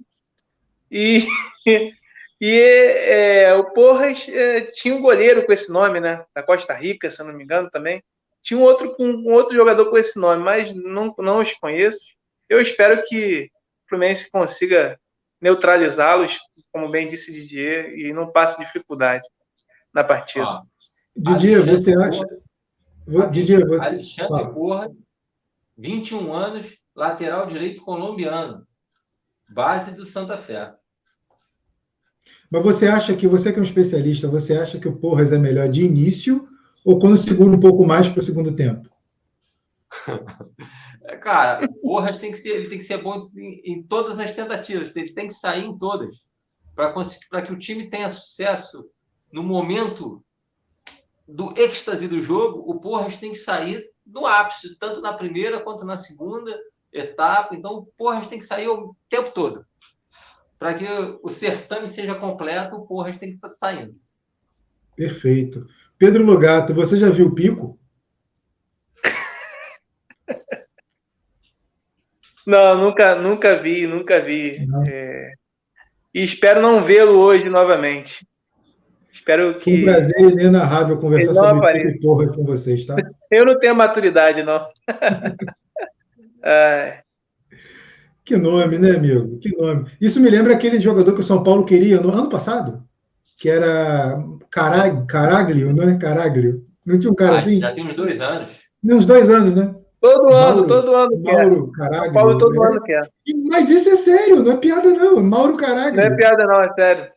E, e é, o Porras é, tinha um goleiro com esse nome, né? Da Costa Rica, se não me engano, também. Tinha um outro, um, um outro jogador com esse nome, mas não, não os conheço. Eu espero que o Fluminense consiga neutralizá-los, como bem disse Didier, e não passe dificuldade na partida. Ah, Didier, você acha. Didier, você. Alexandre ah. Porras, 21 anos, lateral direito colombiano, base do Santa Fé. Mas você acha que, você que é um especialista, você acha que o Porras é melhor de início ou quando segura um pouco mais para o segundo tempo? Cara, o Porras tem que ser, ele tem que ser bom em, em todas as tentativas, ele tem que sair em todas para que o time tenha sucesso no momento do êxtase do jogo. O Porras tem que sair do ápice, tanto na primeira quanto na segunda etapa. Então, o Porras tem que sair o tempo todo. Para que o certame seja completo, o Porras tem que estar saindo. Perfeito. Pedro Logato, você já viu o Pico? Não, nunca, nunca vi, nunca vi. É... E espero não vê-lo hoje novamente. Espero que. Um prazer inenarrável conversar sobre apareça. E Porra com vocês, tá? Eu não tenho maturidade, não. é... Que nome, né, amigo? Que nome. Isso me lembra aquele jogador que o São Paulo queria no ano passado, que era Carag, Caraglio, não é? Caraglio. Não tinha um cara ah, assim? Já tem uns dois anos. Uns dois anos, né? Todo Mauro, ano, todo ano Mauro Caraglio. Paulo todo né? ano quer. Mas isso é sério, não é piada não. Mauro Caraglio. Não é piada não, é sério.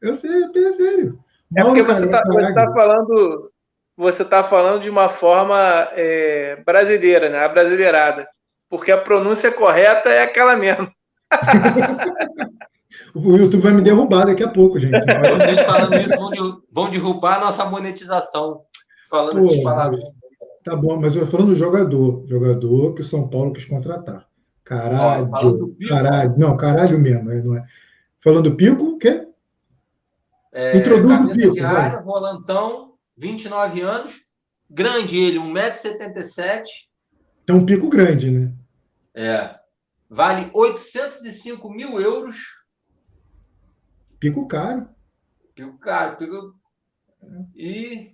Eu sei, é sério. É porque você está tá falando você está falando de uma forma é, brasileira, né? A brasileirada. Porque a pronúncia correta é aquela mesmo. O YouTube vai me derrubar daqui a pouco, gente. Vocês falando isso vão, vão derrubar a nossa monetização. Falando Pô, essas palavras. Tá bom, mas eu falando do jogador. Jogador que o São Paulo quis contratar. Caralho. Ó, caralho. Não, caralho mesmo. É, não é. Falando do Pico, o quê? É, Introduz o Pico. De área, volantão, 29 anos. Grande ele, 1,77m. É um pico grande, né? É. Vale 805 mil euros Pico caro. Pico caro. Pico... E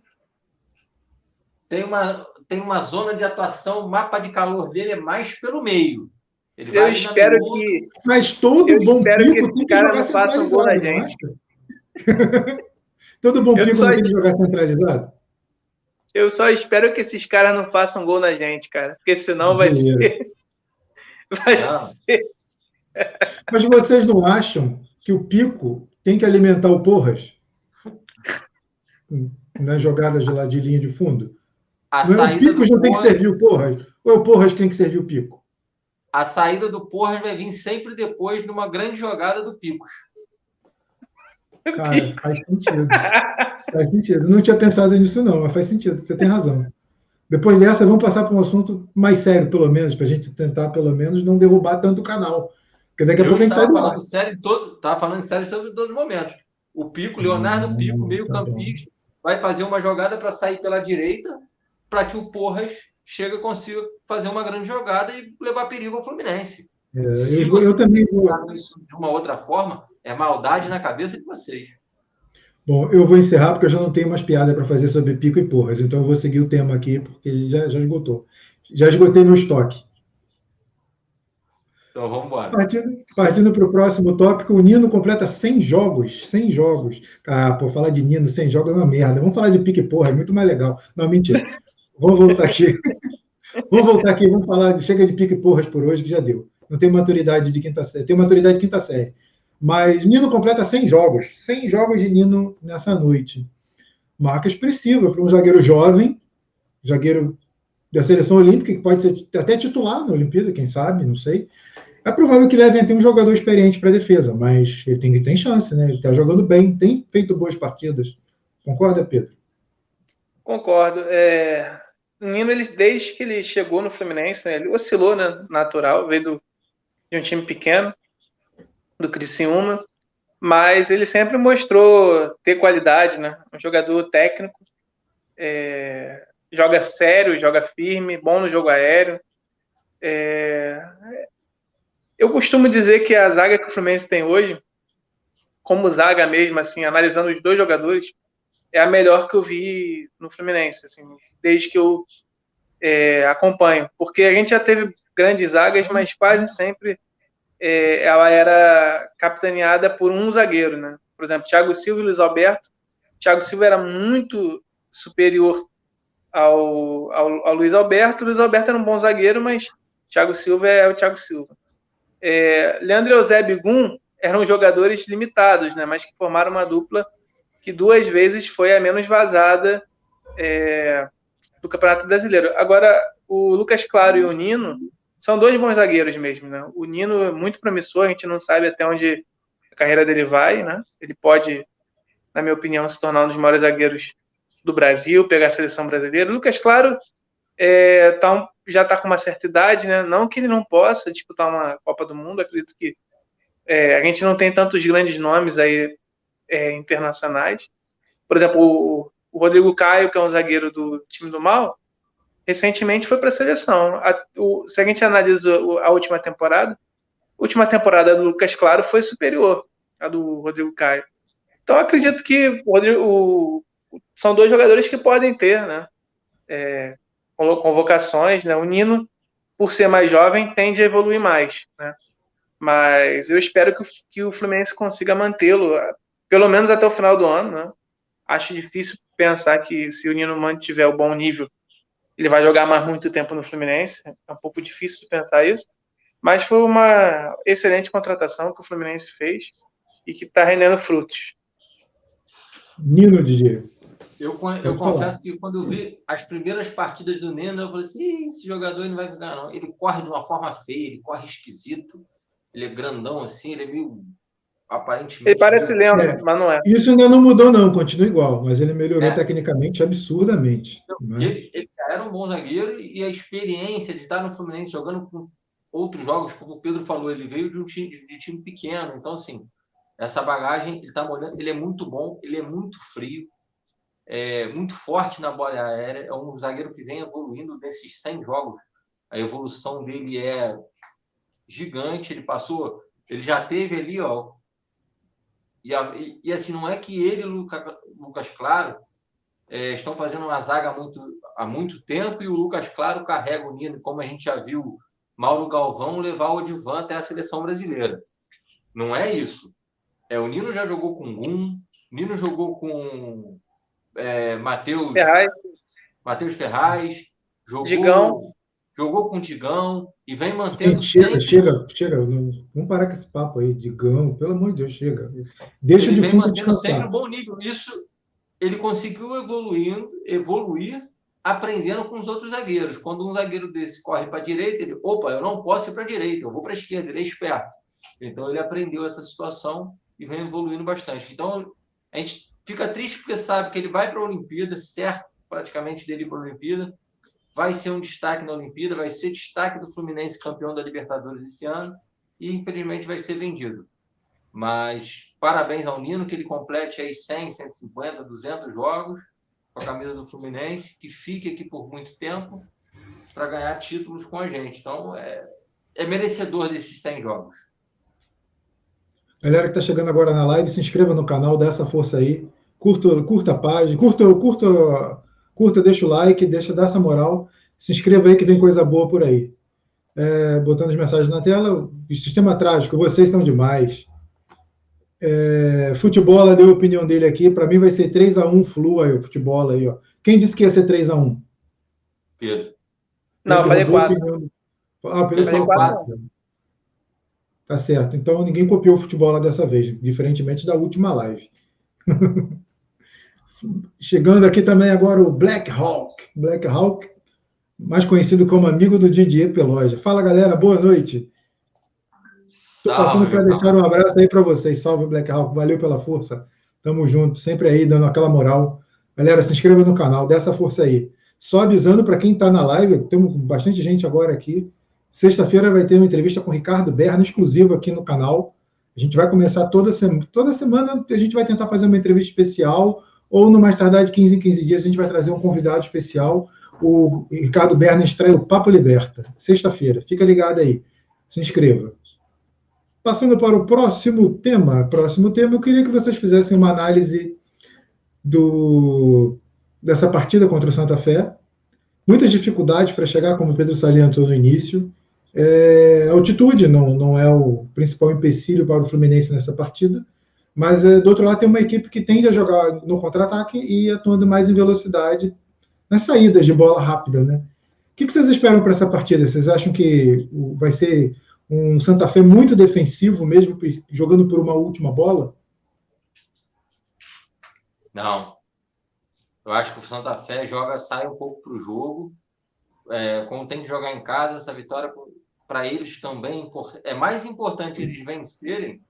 tem uma, tem uma zona de atuação, o mapa de calor dele é mais pelo meio. Ele eu espero que. Mas todo eu bom espero pico que esse cara não faça um gol na gente. todo bom pico não tem que jogar centralizado? Eu só espero que esses caras não façam gol na gente, cara. Porque senão vai ser. Vai ser. Mas vocês não acham que o pico tem que alimentar o Porras nas jogadas de, lá, de linha de fundo. A não é o Pico já tem que servir o Porras, ou é o Porras que tem que servir o Pico? A saída do Porras vai vir sempre depois de uma grande jogada do Picos. Cara, faz sentido. faz sentido. Não tinha pensado nisso, não, mas faz sentido. Você tem razão. Depois dessa, vamos passar para um assunto mais sério, pelo menos, para a gente tentar, pelo menos, não derrubar tanto o canal. Porque daqui a eu pouco a gente sai do falando sério em todos, Estava falando sério em todos os momentos. O Pico, Leonardo hum, Pico, meio tá campista, vai fazer uma jogada para sair pela direita, para que o Porras chegue consiga fazer uma grande jogada e levar perigo ao Fluminense. É, Se eu, você eu também vou... isso de uma outra forma, é maldade na cabeça de vocês. Bom, eu vou encerrar porque eu já não tenho mais piada para fazer sobre pico e porras, então eu vou seguir o tema aqui porque já, já esgotou. Já esgotei meu estoque. Então vamos embora. Partindo para o próximo tópico, o Nino completa 100 jogos. 100 jogos. Ah, por falar de Nino, 100 jogos é uma merda. Vamos falar de pique porra, é muito mais legal. Não, mentira. vamos voltar aqui. vamos voltar aqui, vamos falar de chega de pique porras por hoje, que já deu. Não tem maturidade de quinta série. Tem maturidade de quinta série. Mas Nino completa 100 jogos. 100 jogos de Nino nessa noite. Marca expressiva para um zagueiro jovem, zagueiro da seleção olímpica, que pode ser até titular na Olimpíada, quem sabe, não sei. É provável que levem até um jogador experiente para a defesa, mas ele tem ter chance, né? Ele está jogando bem, tem feito boas partidas. Concorda, Pedro? Concordo. É... O Nino, ele, desde que ele chegou no Fluminense, né, ele oscilou, né? Natural, veio do, de um time pequeno, do Criciúma, mas ele sempre mostrou ter qualidade, né? Um jogador técnico, é... joga sério, joga firme, bom no jogo aéreo. É... Eu costumo dizer que a zaga que o Fluminense tem hoje, como zaga mesmo, assim, analisando os dois jogadores, é a melhor que eu vi no Fluminense, assim, desde que eu é, acompanho. Porque a gente já teve grandes zagas, mas quase sempre é, ela era capitaneada por um zagueiro, né? Por exemplo, Thiago Silva e Luiz Alberto. Thiago Silva era muito superior ao, ao, ao Luiz Alberto. Luiz Alberto era um bom zagueiro, mas Thiago Silva é o Thiago Silva é, Leandro e Eusébio Gum eram jogadores limitados, né, mas que formaram uma dupla que duas vezes foi a menos vazada é, do Campeonato Brasileiro. Agora, o Lucas Claro e o Nino são dois bons zagueiros mesmo. Né? O Nino é muito promissor, a gente não sabe até onde a carreira dele vai. Né? Ele pode, na minha opinião, se tornar um dos maiores zagueiros do Brasil, pegar a seleção brasileira. O Lucas Claro é, tá um, já está com uma certa idade, né? Não que ele não possa disputar uma Copa do Mundo, acredito que é, a gente não tem tantos grandes nomes aí é, internacionais. Por exemplo, o, o, Rodrigo Caio, que é um zagueiro do time do Mal, recentemente foi para a seleção. Se a gente analisa a última temporada, a última temporada do Lucas Claro foi superior à do Rodrigo Caio. Então, acredito que o, o, são dois jogadores que podem ter, né? É, convocações, né? O Nino, por ser mais jovem, tende a evoluir mais, né? Mas eu espero que, que o Fluminense consiga mantê-lo, pelo menos até o final do ano, né? Acho difícil pensar que se o Nino mantiver o bom nível, ele vai jogar mais muito tempo no Fluminense. É um pouco difícil pensar isso. Mas foi uma excelente contratação que o Fluminense fez e que está rendendo frutos. Nino, Didier. Eu, eu confesso que quando eu vi as primeiras partidas do Neno, eu falei assim: esse jogador não vai jogar, não. Ele corre de uma forma feia, ele corre esquisito, ele é grandão assim, ele é meio. Aparentemente. Ele parece meio... lento, é, mas não é. Isso ainda não mudou, não, continua igual, mas ele melhorou é. tecnicamente absurdamente. Então, né? ele, ele era um bom zagueiro e a experiência de estar no Fluminense jogando com outros jogos, como o Pedro falou, ele veio de um time, de time pequeno, então, assim, essa bagagem, ele tá molhando, ele é muito bom, ele é muito frio, é, muito forte na bola aérea, é um zagueiro que vem evoluindo nesses 100 jogos. A evolução dele é gigante, ele passou, ele já teve ali, ó. E, e, e assim, não é que ele e o Luca, Lucas Claro é, estão fazendo uma zaga há muito, há muito tempo e o Lucas Claro carrega o Nino, como a gente já viu Mauro Galvão levar o Divan até a seleção brasileira. Não é isso. É, o Nino já jogou com Gum, Nino jogou com é, Matheus Ferraz. Matheus Ferraz, jogou, Digão. Jogou com o Digão e vem mantendo. Chega, sempre... chega, chega. Vamos parar com esse papo aí, Digão, pelo amor de Deus, chega. Deixa ele de vem mantendo sempre um bom nível. Isso ele conseguiu evoluindo, evoluir aprendendo com os outros zagueiros. Quando um zagueiro desse corre para a direita, ele, opa, eu não posso ir para a direita, eu vou para a esquerda, ele é esperto. Então ele aprendeu essa situação e vem evoluindo bastante. Então a gente Fica triste porque sabe que ele vai para a Olimpíada, certo praticamente dele para a Olimpíada. Vai ser um destaque na Olimpíada, vai ser destaque do Fluminense campeão da Libertadores esse ano e infelizmente vai ser vendido. Mas parabéns ao Nino que ele complete aí 100, 150, 200 jogos com a camisa do Fluminense, que fique aqui por muito tempo para ganhar títulos com a gente. Então é, é merecedor desses 100 jogos. Galera que está chegando agora na live, se inscreva no canal, dá essa força aí curta, curta a página, curta, curta, curta, deixa o like, deixa, dá essa moral. Se inscreva aí que vem coisa boa por aí. É, botando as mensagens na tela, o sistema trágico, vocês são demais. É, futebol deu a opinião dele aqui, para mim vai ser 3 a 1 Flu aí, o futebol aí, ó. Quem disse que ia ser 3 a 1 Pedro. Não, eu falei quatro. Ah, Pedro falou quatro. Tá certo. Então ninguém copiou o futebol lá dessa vez, diferentemente da última live. Chegando aqui também agora o Black Hawk. Black Hawk, mais conhecido como amigo do Didier Peloja. Fala galera, boa noite. Estou passando para deixar um abraço aí para vocês. Salve Black Hawk, valeu pela força. Tamo junto, sempre aí dando aquela moral. Galera, se inscreva no canal, dê essa força aí. Só avisando para quem está na live, temos bastante gente agora aqui. Sexta-feira vai ter uma entrevista com o Ricardo Berna, exclusiva aqui no canal. A gente vai começar toda semana. Toda semana a gente vai tentar fazer uma entrevista especial, ou no mais tardar de 15 em 15 dias a gente vai trazer um convidado especial. O Ricardo Berna estreia o Papo Liberta, sexta-feira. Fica ligado aí. Se inscreva. Passando para o próximo tema. Próximo tema, eu queria que vocês fizessem uma análise do, dessa partida contra o Santa Fé. Muitas dificuldades para chegar, como o Pedro salientou no início. É, altitude não, não é o principal empecilho para o Fluminense nessa partida, mas é, do outro lado tem uma equipe que tende a jogar no contra-ataque e atuando mais em velocidade nas saídas de bola rápida, né? O que, vocês esperam para essa partida? Vocês acham que vai ser um Santa Fé muito defensivo, mesmo jogando por uma última bola? Não. Eu acho que o Santa Fé joga, sai um pouco para o jogo. É, como tem que jogar em casa, essa vitória para eles também é mais importante eles vencerem.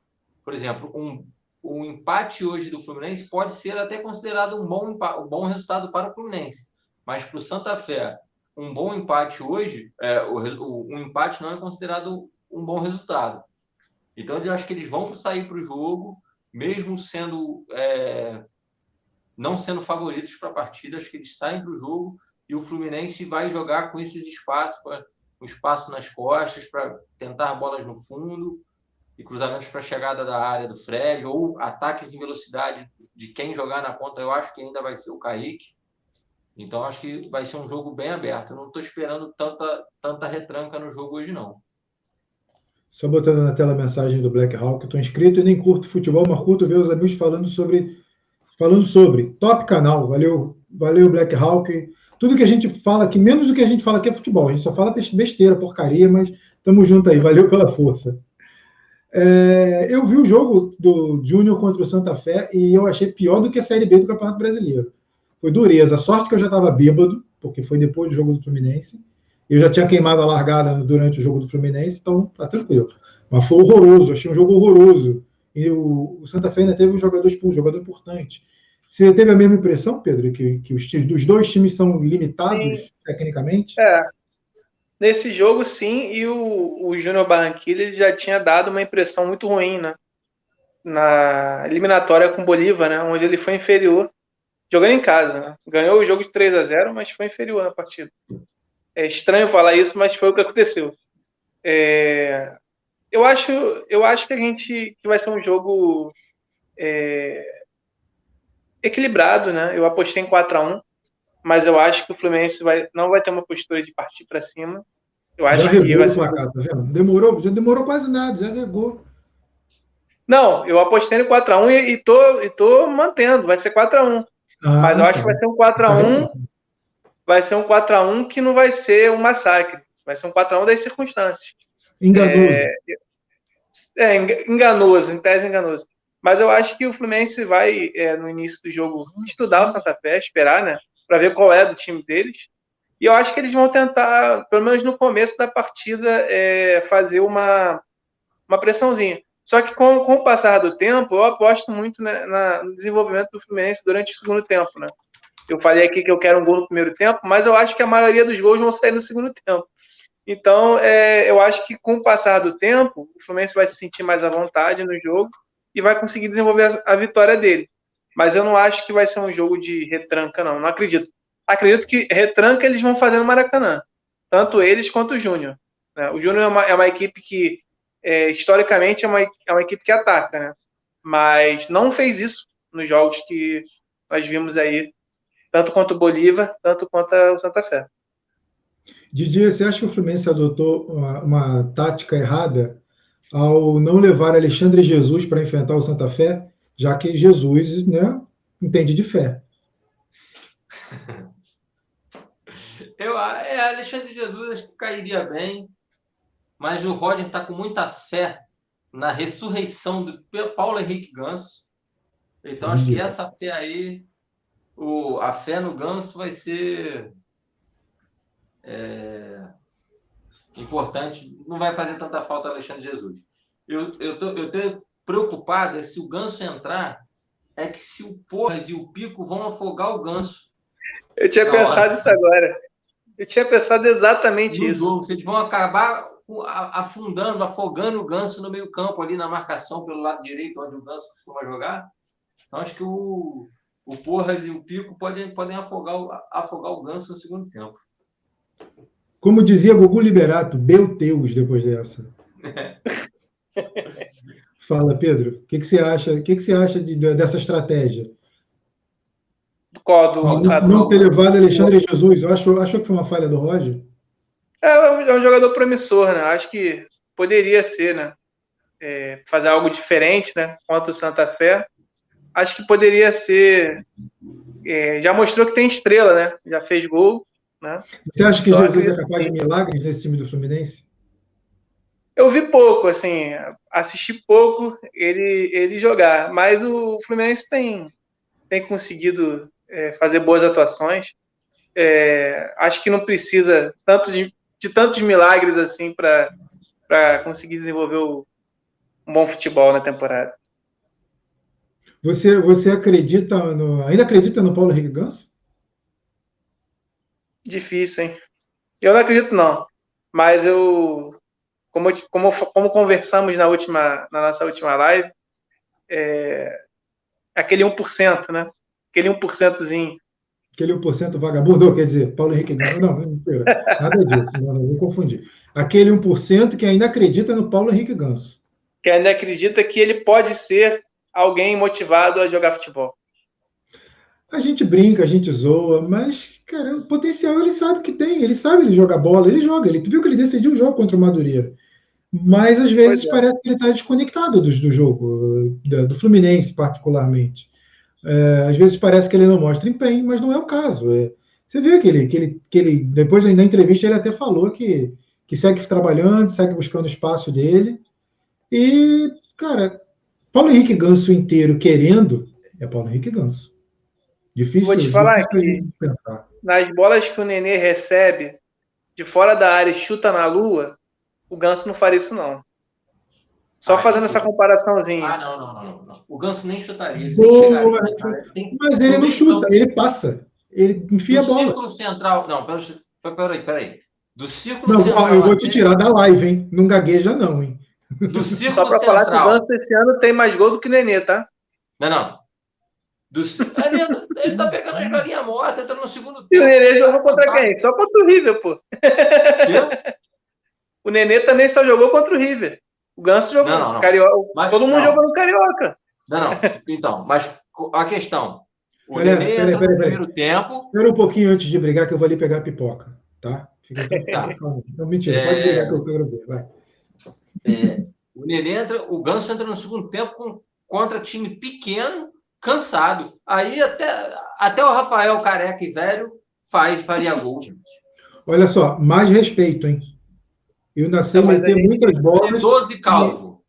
Por exemplo, um, um empate hoje do Fluminense pode ser até considerado um bom, um bom resultado para o Fluminense. Mas para o Santa Fé, um bom empate hoje, é, o, o, um empate não é considerado um bom resultado. Então, eu acho que eles vão sair para o jogo, mesmo sendo é, não sendo favoritos para a partida, acho que eles saem para o jogo e o Fluminense vai jogar com esses espaços, com espaço nas costas, para tentar bolas no fundo e cruzamentos para chegada da área do Fred, ou ataques em velocidade de quem jogar na ponta, eu acho que ainda vai ser o Kaique. Então, acho que vai ser um jogo bem aberto. Não estou esperando tanta, tanta retranca no jogo hoje, não. Só botando na tela a mensagem do Black Hawk, estou inscrito e nem curto futebol, mas curto ver os amigos falando sobre falando sobre top canal. Valeu, valeu Black Hawk. Tudo que a gente fala aqui, menos do que a gente fala aqui é futebol. A gente só fala besteira, porcaria, mas tamo junto aí. Valeu pela força. É, eu vi o jogo do Júnior contra o Santa Fé e eu achei pior do que a Série B do Campeonato Brasileiro. Foi dureza. A sorte que eu já estava bêbado, porque foi depois do jogo do Fluminense. Eu já tinha queimado a largada durante o jogo do Fluminense, então tá tranquilo. Mas foi horroroso, achei um jogo horroroso. E o, o Santa Fe ainda teve um jogador expulso, um jogador importante. Você teve a mesma impressão, Pedro, que, que os times, dos dois times são limitados sim. tecnicamente? É. Nesse jogo, sim, e o, o Júnior Barranquilla já tinha dado uma impressão muito ruim, né? Na eliminatória com o Bolívar, né? Onde ele foi inferior, jogando em casa, né? Ganhou o jogo de 3 a 0 mas foi inferior na partida. É estranho falar isso, mas foi o que aconteceu. É, eu acho, eu acho que a gente que vai ser um jogo é, equilibrado, né? Eu apostei em 4 a 1 mas eu acho que o Fluminense vai, não vai ter uma postura de partir para cima. Eu acho já que vai ser... placar, tá vendo? Demorou, já demorou quase nada, já regou. Não, eu apostei no 4 a 1 e, e tô e tô mantendo, vai ser 4 a 1. Ah, mas eu acho que vai ser um 4 a 1. Tá vai ser um 4 a 1 que não vai ser um massacre. Vai ser um 4 a 1 das circunstâncias. Enganoso. É, é, enganoso, em tese enganoso. Mas eu acho que o Fluminense vai, é, no início do jogo, estudar o Santa Fé, esperar, né? Para ver qual é do time deles. E eu acho que eles vão tentar, pelo menos no começo da partida, é, fazer uma, uma pressãozinha. Só que com, com o passar do tempo, eu aposto muito né, na, no desenvolvimento do Fluminense durante o segundo tempo, né? Eu falei aqui que eu quero um gol no primeiro tempo, mas eu acho que a maioria dos gols vão sair no segundo tempo. Então, é, eu acho que com o passar do tempo, o Fluminense vai se sentir mais à vontade no jogo e vai conseguir desenvolver a, a vitória dele. Mas eu não acho que vai ser um jogo de retranca, não. Não acredito. Acredito que retranca eles vão fazer no Maracanã. Tanto eles quanto o Júnior. Né? O Júnior é uma, é uma equipe que, é, historicamente, é uma, é uma equipe que ataca, né? Mas não fez isso nos jogos que nós vimos aí, tanto quanto o Bolívar, tanto quanto o Santa Fé. Didi, você acha que o Fluminense adotou uma, uma tática errada ao não levar Alexandre Jesus para enfrentar o Santa Fé, já que Jesus né, entende de fé? Eu, é, Alexandre Jesus acho que cairia bem, mas o Roger está com muita fé na ressurreição do Paulo Henrique Ganso. Então, acho que essa fé aí, o, a fé no Ganso vai ser é, importante. Não vai fazer tanta falta Alexandre Jesus. Eu, eu, tô, eu tô preocupado é se o Ganso entrar, é que se o Porras e o Pico vão afogar o Ganso. Eu tinha pensado nisso agora. Eu tinha pensado exatamente no isso. Jogo, vocês vão acabar afundando, afogando o Ganso no meio campo, ali na marcação pelo lado direito, onde o Ganso costuma jogar. Então, acho que o, o Porras e o Pico podem, podem afogar, afogar o Ganso no segundo tempo. Como dizia Gugu Liberato, Belteus depois dessa. Fala, Pedro. O que, que você acha? O que, que você acha de, dessa estratégia? Qual do, não, não ter levado Alexandre Jesus. Eu acho, achou que foi uma falha do Roger? É, é um jogador promissor, né? Acho que poderia ser, né? É, fazer algo diferente, né? Contra o Santa Fé. Acho que poderia ser. É, já mostrou que tem estrela, né? Já fez gol. Né? Você acha que então, Jesus é capaz de milagres nesse time do Fluminense? Eu vi pouco, assim, assisti pouco ele, ele jogar, mas o Fluminense tem, tem conseguido é, fazer boas atuações. É, acho que não precisa tanto de, de tantos milagres assim para conseguir desenvolver o, um bom futebol na temporada. Você, você acredita no, ainda acredita no Paulo Henrique Ganso? Difícil, hein? Eu não acredito, não. Mas eu, como, como, como conversamos na última, na nossa última live, é, aquele 1%, né? Aquele 1%zinho. Aquele 1% vagabundo, quer dizer, Paulo Henrique Ganso. Não, mentira. Nada disso, não, não vou confundir. Aquele 1% que ainda acredita no Paulo Henrique Ganso. Que ainda acredita que ele pode ser alguém motivado a jogar futebol. A gente brinca, a gente zoa, mas, cara, o potencial ele sabe que tem, ele sabe ele jogar bola, ele joga. Ele viu que ele decidiu o jogo contra o Madureira. Mas às vezes é. parece que ele está desconectado do, do jogo, do, do, Fluminense, particularmente. É, às vezes parece que ele não mostra empenho, mas não é o caso. É, você vê que ele, que ele, que ele depois da entrevista, ele até falou que, que segue trabalhando, segue buscando o espaço dele. E, cara, Paulo Henrique Ganso inteiro querendo é Paulo Henrique Ganso. Difícil. Vou te falar que nas bolas que o Nenê recebe de fora da área e chuta na lua, o Ganso não faria isso, não. Só ah, fazendo essa comparaçãozinha. Ah, não, não, não, não. O Ganso nem chutaria. Ele Boa, nem chegaria, tem, mas ele não chuta, ele passa. Ele enfia a bola. Do círculo central. Não, peraí, peraí. Do círculo não, central. Eu vou te tirar da live, hein? Não gagueja, não, hein? Do círculo Só para falar que o Ganso esse ano tem mais gol do que o Nenê, tá? Não, não. Do... Ele, ele tá pegando as galinhas mortas, entrando no segundo tempo. E o Nenê jogou contra quem? Só contra o River, pô. O Nenê também só jogou contra o River. O Ganso jogou não, não, não. Carioca. Mas, Todo mundo jogou no Carioca. Não, não. Então, mas a questão. O pera, Nenê pera, pera, no primeiro tempo. Espera um pouquinho antes de brigar, que eu vou ali pegar a pipoca, tá? Fica tá. Não, mentira, é... pode brigar que eu quero ver. Vai. É, o Nenê entra, o Ganso entra no segundo tempo com, contra time pequeno cansado. Aí até, até o Rafael careca e velho faz, faria gol, gente. Olha só, mais respeito, hein? Eu nasci meter aí, muitas bolas. 12 calvo.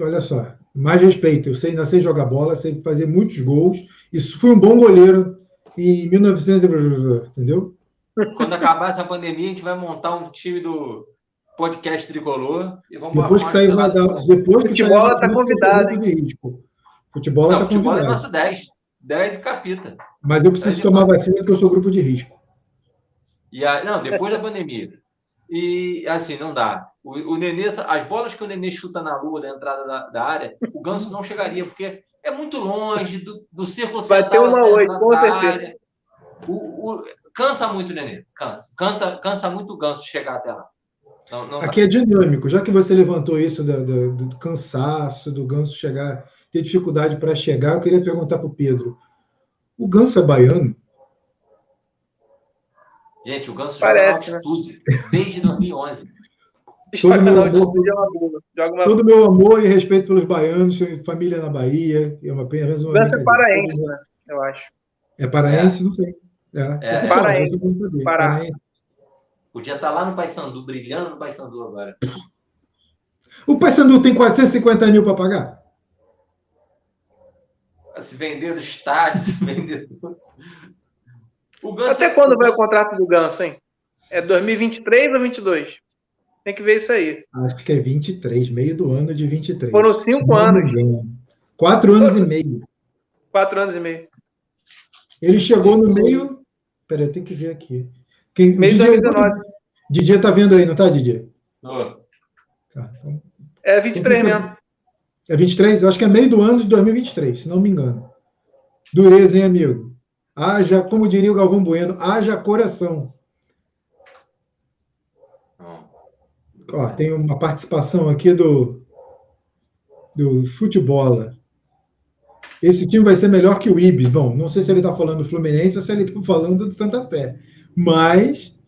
Olha só, mais respeito. Eu sei, nasci jogar bola, sei fazer muitos gols. Isso fui um bom goleiro em 1900, entendeu? Quando acabar essa pandemia, a gente vai montar um time do podcast tricolor e vamos Depois que sair, vai dar, depois que futebol sair, tá convidado. Futebol não, tá futebol é convidado. é nosso 10. 10 e capita. Mas eu preciso tomar vacina porque eu sou grupo de risco. E a, não, depois da pandemia. E assim, não dá. O, o Nenê, as bolas que o Nenê chuta na lua da entrada da, da área, o Ganso não chegaria, porque é muito longe do, do círculo Vai ter uma oito, com certeza. O, o, cansa muito o Nenê. Cansa, cansa, cansa muito o Ganso chegar até lá. Não, não Aqui é dinâmico. Já que você levantou isso do, do, do cansaço, do Ganso chegar ter dificuldade para chegar. Eu queria perguntar para o Pedro: o Ganso é baiano? Gente, o Ganso Parece, joga altitude né? desde 2011. Todo meu, amor, todo meu amor e respeito pelos baianos, família na Bahia, é uma apenas uma Ganso é paraense, né? Eu acho. É paraense? É. Não sei. É, É. Paraense. Pará. Paraense. Podia estar lá no Paysandu, brilhando no Paysandu agora. O Paysandu tem 450 mil para pagar? Se vender do estádio, se vender tudo. O Ganso Até é- quando vai o contrato do Ganso, hein? É 2023 ou 22? Tem que ver isso aí. Acho que é 23, meio do ano de 23. Foram cinco não anos. engano. Quatro anos e meio. Quatro anos e meio. Ele chegou no meio. Peraí, eu tenho que ver aqui. Quem... Meio de Didier- 2019. Didier tá vendo aí, não tá, Didier? Tá, então, É 23 mesmo. É 23? Eu acho que é meio do ano de 2023, se não me engano. Dureza, hein, amigo? Haja, como diria o Galvão Bueno, haja coração. Ó, tem uma participação aqui do, do Futebola. Esse time vai ser melhor que o Ibis. Bom, não sei se ele está falando do Fluminense ou se ele está falando do Santa Fé. Mas.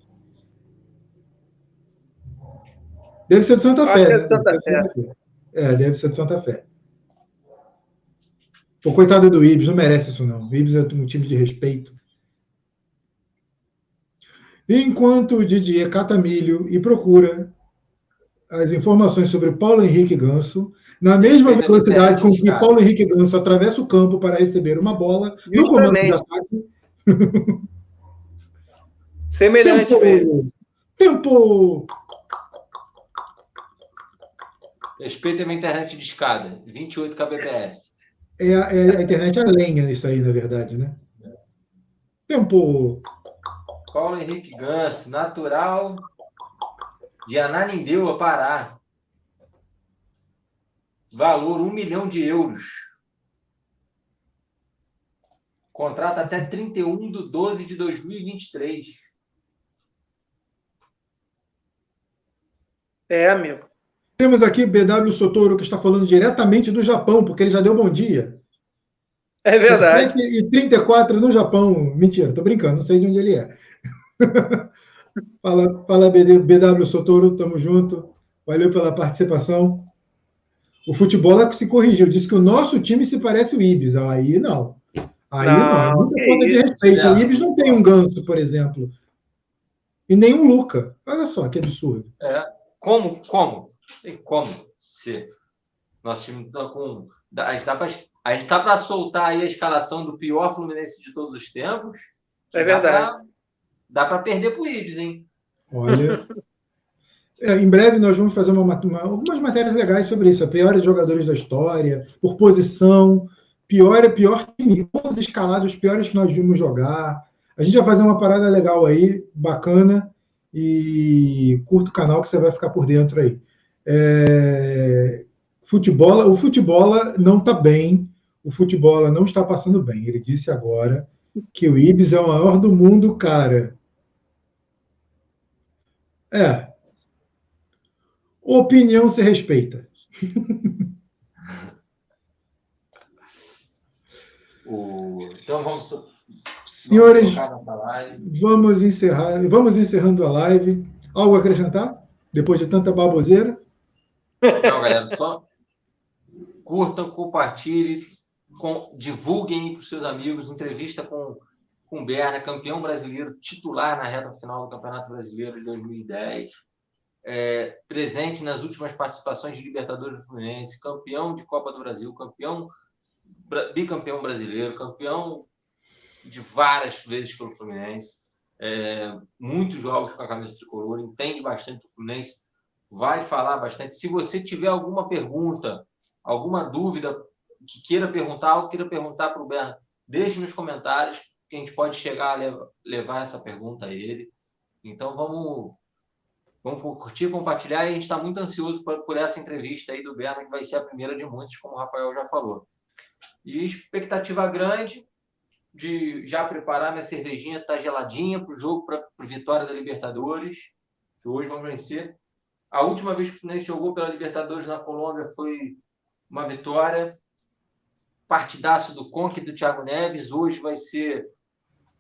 Deve ser do Santa Acho Fé. que é né? do Santa Deve ser. É, deve ser do Santa Fé. Pô, coitado do Ibis, não merece isso não. O Ibis é um time de respeito. Enquanto o Didier cata milho e procura as informações sobre Paulo Henrique Ganso, na mesma velocidade com que. Paulo Henrique Ganso atravessa o campo para receber uma bola no comando de Justamente. ataque. Semelhante mesmo. Tempo! Tempo! Respeita a minha internet de escada. 28 kbps. É, a- é a internet a lenha nisso aí, na verdade, né? Tempo! Paulo Henrique Ganso, natural de Ananindeua, Pará. Valor 1 milhão de euros. Contrato até 31 de 12 de 2023. É, amigo. Temos aqui BW Sotoro, que está falando diretamente do Japão, porque ele já deu bom dia. É verdade. 7 e 34 no Japão. Mentira, tô brincando, não sei de onde ele é. fala, fala BW Sotoro, tamo junto. Valeu pela participação. O futebol é que se corrigiu, disse que o nosso time se parece o Ibis. Aí não. Aí não, Não, muita falta de isso, respeito. O Thiago. Ibis não tem um ganso, por exemplo. E nem um Luca. Olha só que absurdo. Como? Como? Tem como ser? Nosso time está com. A gente está a gente tá para soltar aí a escalação do pior Fluminense de todos os tempos. É verdade. Dá para perder pro Ibis, hein? Olha. É, em breve nós vamos fazer uma, uma- algumas matérias legais sobre isso. Piores jogadores da história, por posição, pior é pior time, todos escalados, os piores que nós vimos jogar. A gente vai fazer uma parada legal aí, bacana, e curta o canal que você vai ficar por dentro aí. É, futebol, o futebol não está bem, o futebol não está passando bem. Ele disse agora que o Ibis é o maior do mundo, cara. É. Opinião se respeita. O... Então vamos. Senhores, vamos live. vamos encerrar, vamos encerrando a live. Algo a acrescentar? Depois de tanta baboseira? Não, galera, só curtam, compartilhem, com- divulguem para os seus amigos. Entrevista com, com Berna, campeão brasileiro, titular na reta final do Campeonato Brasileiro de 2010. É, presente nas últimas participações de Libertadores do Fluminense, campeão de Copa do Brasil, campeão bicampeão brasileiro, campeão de várias vezes pelo Fluminense, é, muitos jogos com a camisa tricolor, entende bastante do Fluminense, vai falar bastante. Se você tiver alguma pergunta, alguma dúvida que queira perguntar, ou queira perguntar para o Berna, deixe nos comentários, que a gente pode chegar a lev- levar essa pergunta a ele. Então vamos, vamos curtir, compartilhar, e a gente está muito ansioso por, por essa entrevista aí do Berna, que vai ser a primeira de muitos, como o Rafael já falou. E expectativa grande de já preparar minha cervejinha, tá geladinha para o jogo, para a vitória da Libertadores, que hoje vamos vencer. A última vez que o Fluminense jogou pela Libertadores na Colômbia foi uma vitória. Partidaço do Conque do Thiago Neves. Hoje vai ser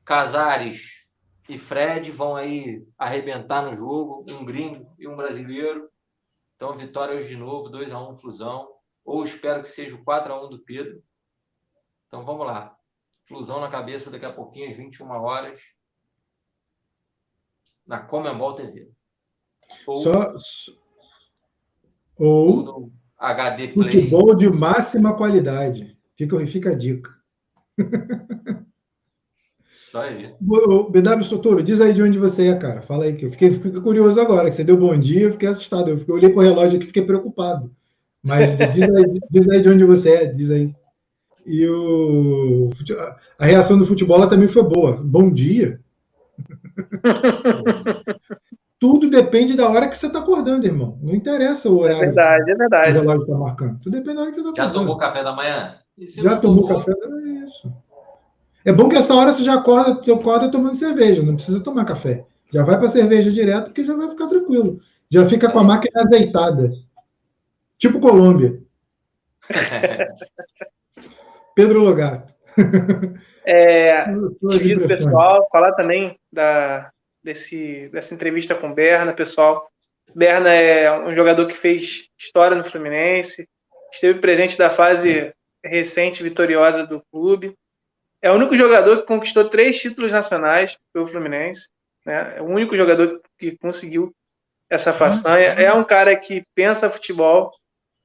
Casares e Fred vão aí arrebentar no jogo. Um gringo e um brasileiro. Então, vitória hoje de novo, 2x1 Flusão. Ou espero que seja o 4x1 do Pedro. Então, vamos lá. Flusão na cabeça daqui a pouquinho, às 21 horas. na Comembol TV. Ou, Só, ou, HD Play. Futebol de máxima qualidade. Fica, fica a dica. Isso aí. BW Sotoro, diz aí de onde você é, cara. Fala aí, que eu fiquei, fiquei curioso agora, que você deu bom dia, eu fiquei assustado. Eu, fiquei, eu olhei pro relógio aqui e fiquei preocupado. Mas diz aí, diz aí de onde você é, diz aí. E o, a reação do futebol também foi boa. Bom dia. Tudo depende da hora que você está acordando, irmão. Não interessa o horário. É verdade, é verdade. O relógio está marcando. Tudo depende da hora que você está acordando. Já tomou café da manhã? Já tomou, tomou café da manhã? É isso. É bom que essa hora você já acorda, acorda tomando cerveja, não precisa tomar café. Já vai para cerveja direto, porque já vai ficar tranquilo. Já fica com a máquina azeitada. Tipo Colômbia. Pedro Logato. É, pessoal, falar também da, desse, dessa entrevista com Berna, pessoal. Berna é um jogador que fez história no Fluminense, esteve presente da fase recente vitoriosa do clube. É o único jogador que conquistou três títulos nacionais pelo Fluminense. Né? É o único jogador que conseguiu essa façanha. É um cara que pensa futebol,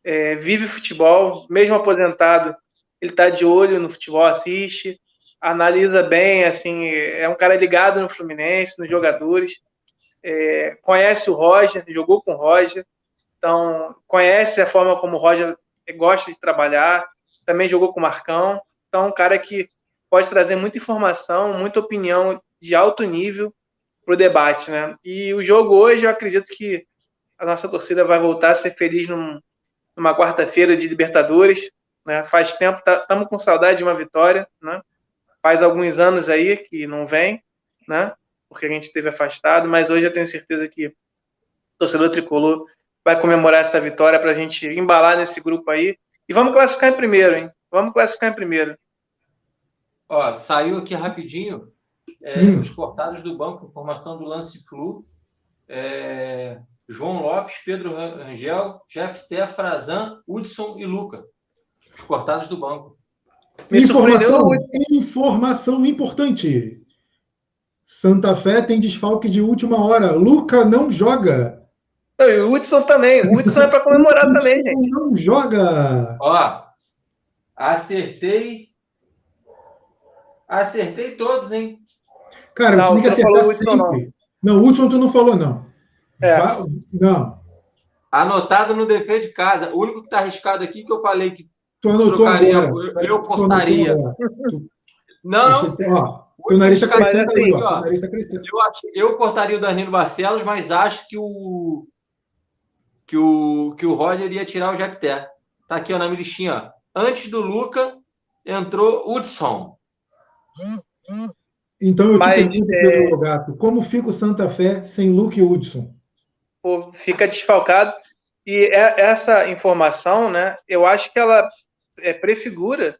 é, vive futebol, mesmo aposentado, ele está de olho no futebol, assiste, analisa bem, assim, é um cara ligado no Fluminense, nos jogadores, é, conhece o Roger, jogou com o Roger, então conhece a forma como o Roger gosta de trabalhar, também jogou com o Marcão, então um cara que pode trazer muita informação, muita opinião de alto nível para o debate, né? E o jogo hoje, eu acredito que a nossa torcida vai voltar a ser feliz num, numa quarta-feira de Libertadores, né? Faz tempo, estamos tá, com saudade de uma vitória, né? Faz alguns anos aí que não vem, né? Porque a gente esteve afastado, mas hoje eu tenho certeza que o torcedor tricolor vai comemorar essa vitória para a gente embalar nesse grupo aí. E vamos classificar em primeiro, hein? Vamos classificar em primeiro. Ó, saiu aqui rapidinho é, hum. os cortados do banco, informação do lance flu. É, João Lopes, Pedro Rangel, Jeff Té, Frazan, Hudson e Luca. Os cortados do banco. Informação, informação importante. Santa Fé tem desfalque de última hora. Luca não joga. E o Hudson também. O Hudson é para comemorar também, gente. Não joga. Ó, acertei. Acertei todos, hein? Cara, não, você tem que acertar sempre. Não. não, o Hudson tu não falou, não. É. Não. Anotado no dever de casa. O único que está arriscado aqui que eu falei que Tu anotou trocaria, agora. Eu, eu cortaria. Não, não. Ó, teu nariz está crescendo aí, ó. ó. Tá crescendo. Eu, acho, eu cortaria o Danilo Barcelos, mas acho que o que o, que o Roger ia tirar o Jacté. Tá aqui ó, na minha listinha. Ó. Antes do Luca, entrou Hudson. Então eu te mas, pergunto, é... Pedro Logato, como fica o Santa Fé sem Luke e Hudson? Pô, fica desfalcado. E é, essa informação, né, eu acho que ela é, prefigura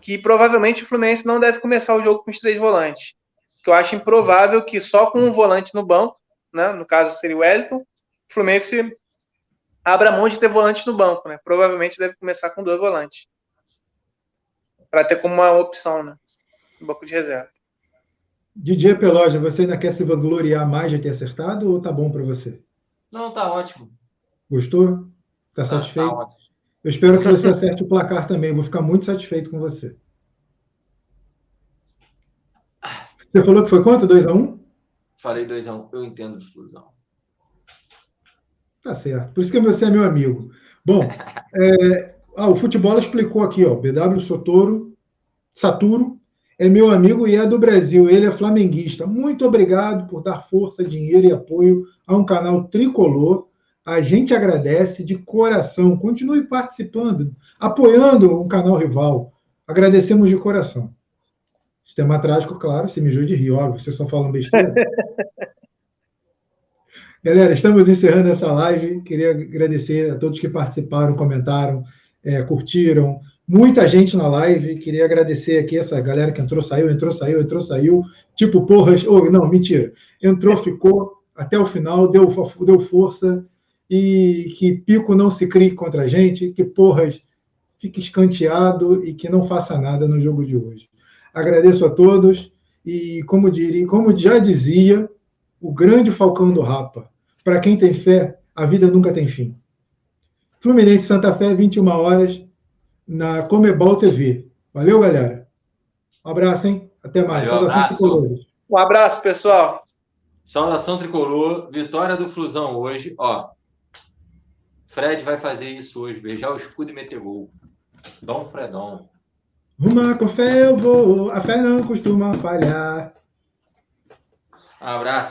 que provavelmente o Fluminense não deve começar o jogo com os três volantes. Que eu acho improvável que só com um volante no banco, né, no caso seria o Wellington, o Fluminense abra mão de ter volante no banco. Né? Provavelmente deve começar com dois volantes. Para ter como uma opção né, no banco de reserva. DJ Peloja, você ainda quer se vangloriar mais de ter acertado ou tá bom para você? Não, tá ótimo. Gostou? Está tá satisfeito? Tá Eu espero que você acerte o placar também. Vou ficar muito satisfeito com você. Você falou que foi quanto? 2x1? Um? Falei 2x1. Um. Eu entendo de fusão. Tá certo. Por isso que você é meu amigo. Bom, é... ah, o futebol explicou aqui, ó. BW Sotoro, Saturo, é meu amigo e é do Brasil. Ele é flamenguista. Muito obrigado por dar força, dinheiro e apoio a um canal tricolor a gente agradece de coração. Continue participando, apoiando um canal rival. Agradecemos de coração. Sistema trágico, claro, se me de rir, óbvio, vocês só falam besteira. Galera, estamos encerrando essa live. Queria agradecer a todos que participaram, comentaram, é, curtiram. Muita gente na live. Queria agradecer aqui essa galera que entrou, saiu, entrou, saiu, entrou, saiu. Tipo, porras. Oh, não, mentira. Entrou, ficou até o final, deu, deu força e que Pico não se crie contra a gente, que Porras fique escanteado e que não faça nada no jogo de hoje. Agradeço a todos e, como, diria, como já dizia o grande falcão do Rapa. Para quem tem fé, a vida nunca tem fim. Fluminense Santa Fé, 21 horas, na Comebol TV. Valeu, galera. Um abraço, hein? Até mais. Valeu, abraço. Um abraço, pessoal. Saudação tricolor, vitória do Flusão hoje, ó. Fred vai fazer isso hoje, beijar o escudo e meter gol. Dom Fredon. Uma com fé eu vou, a fé não costuma falhar. Um abraço.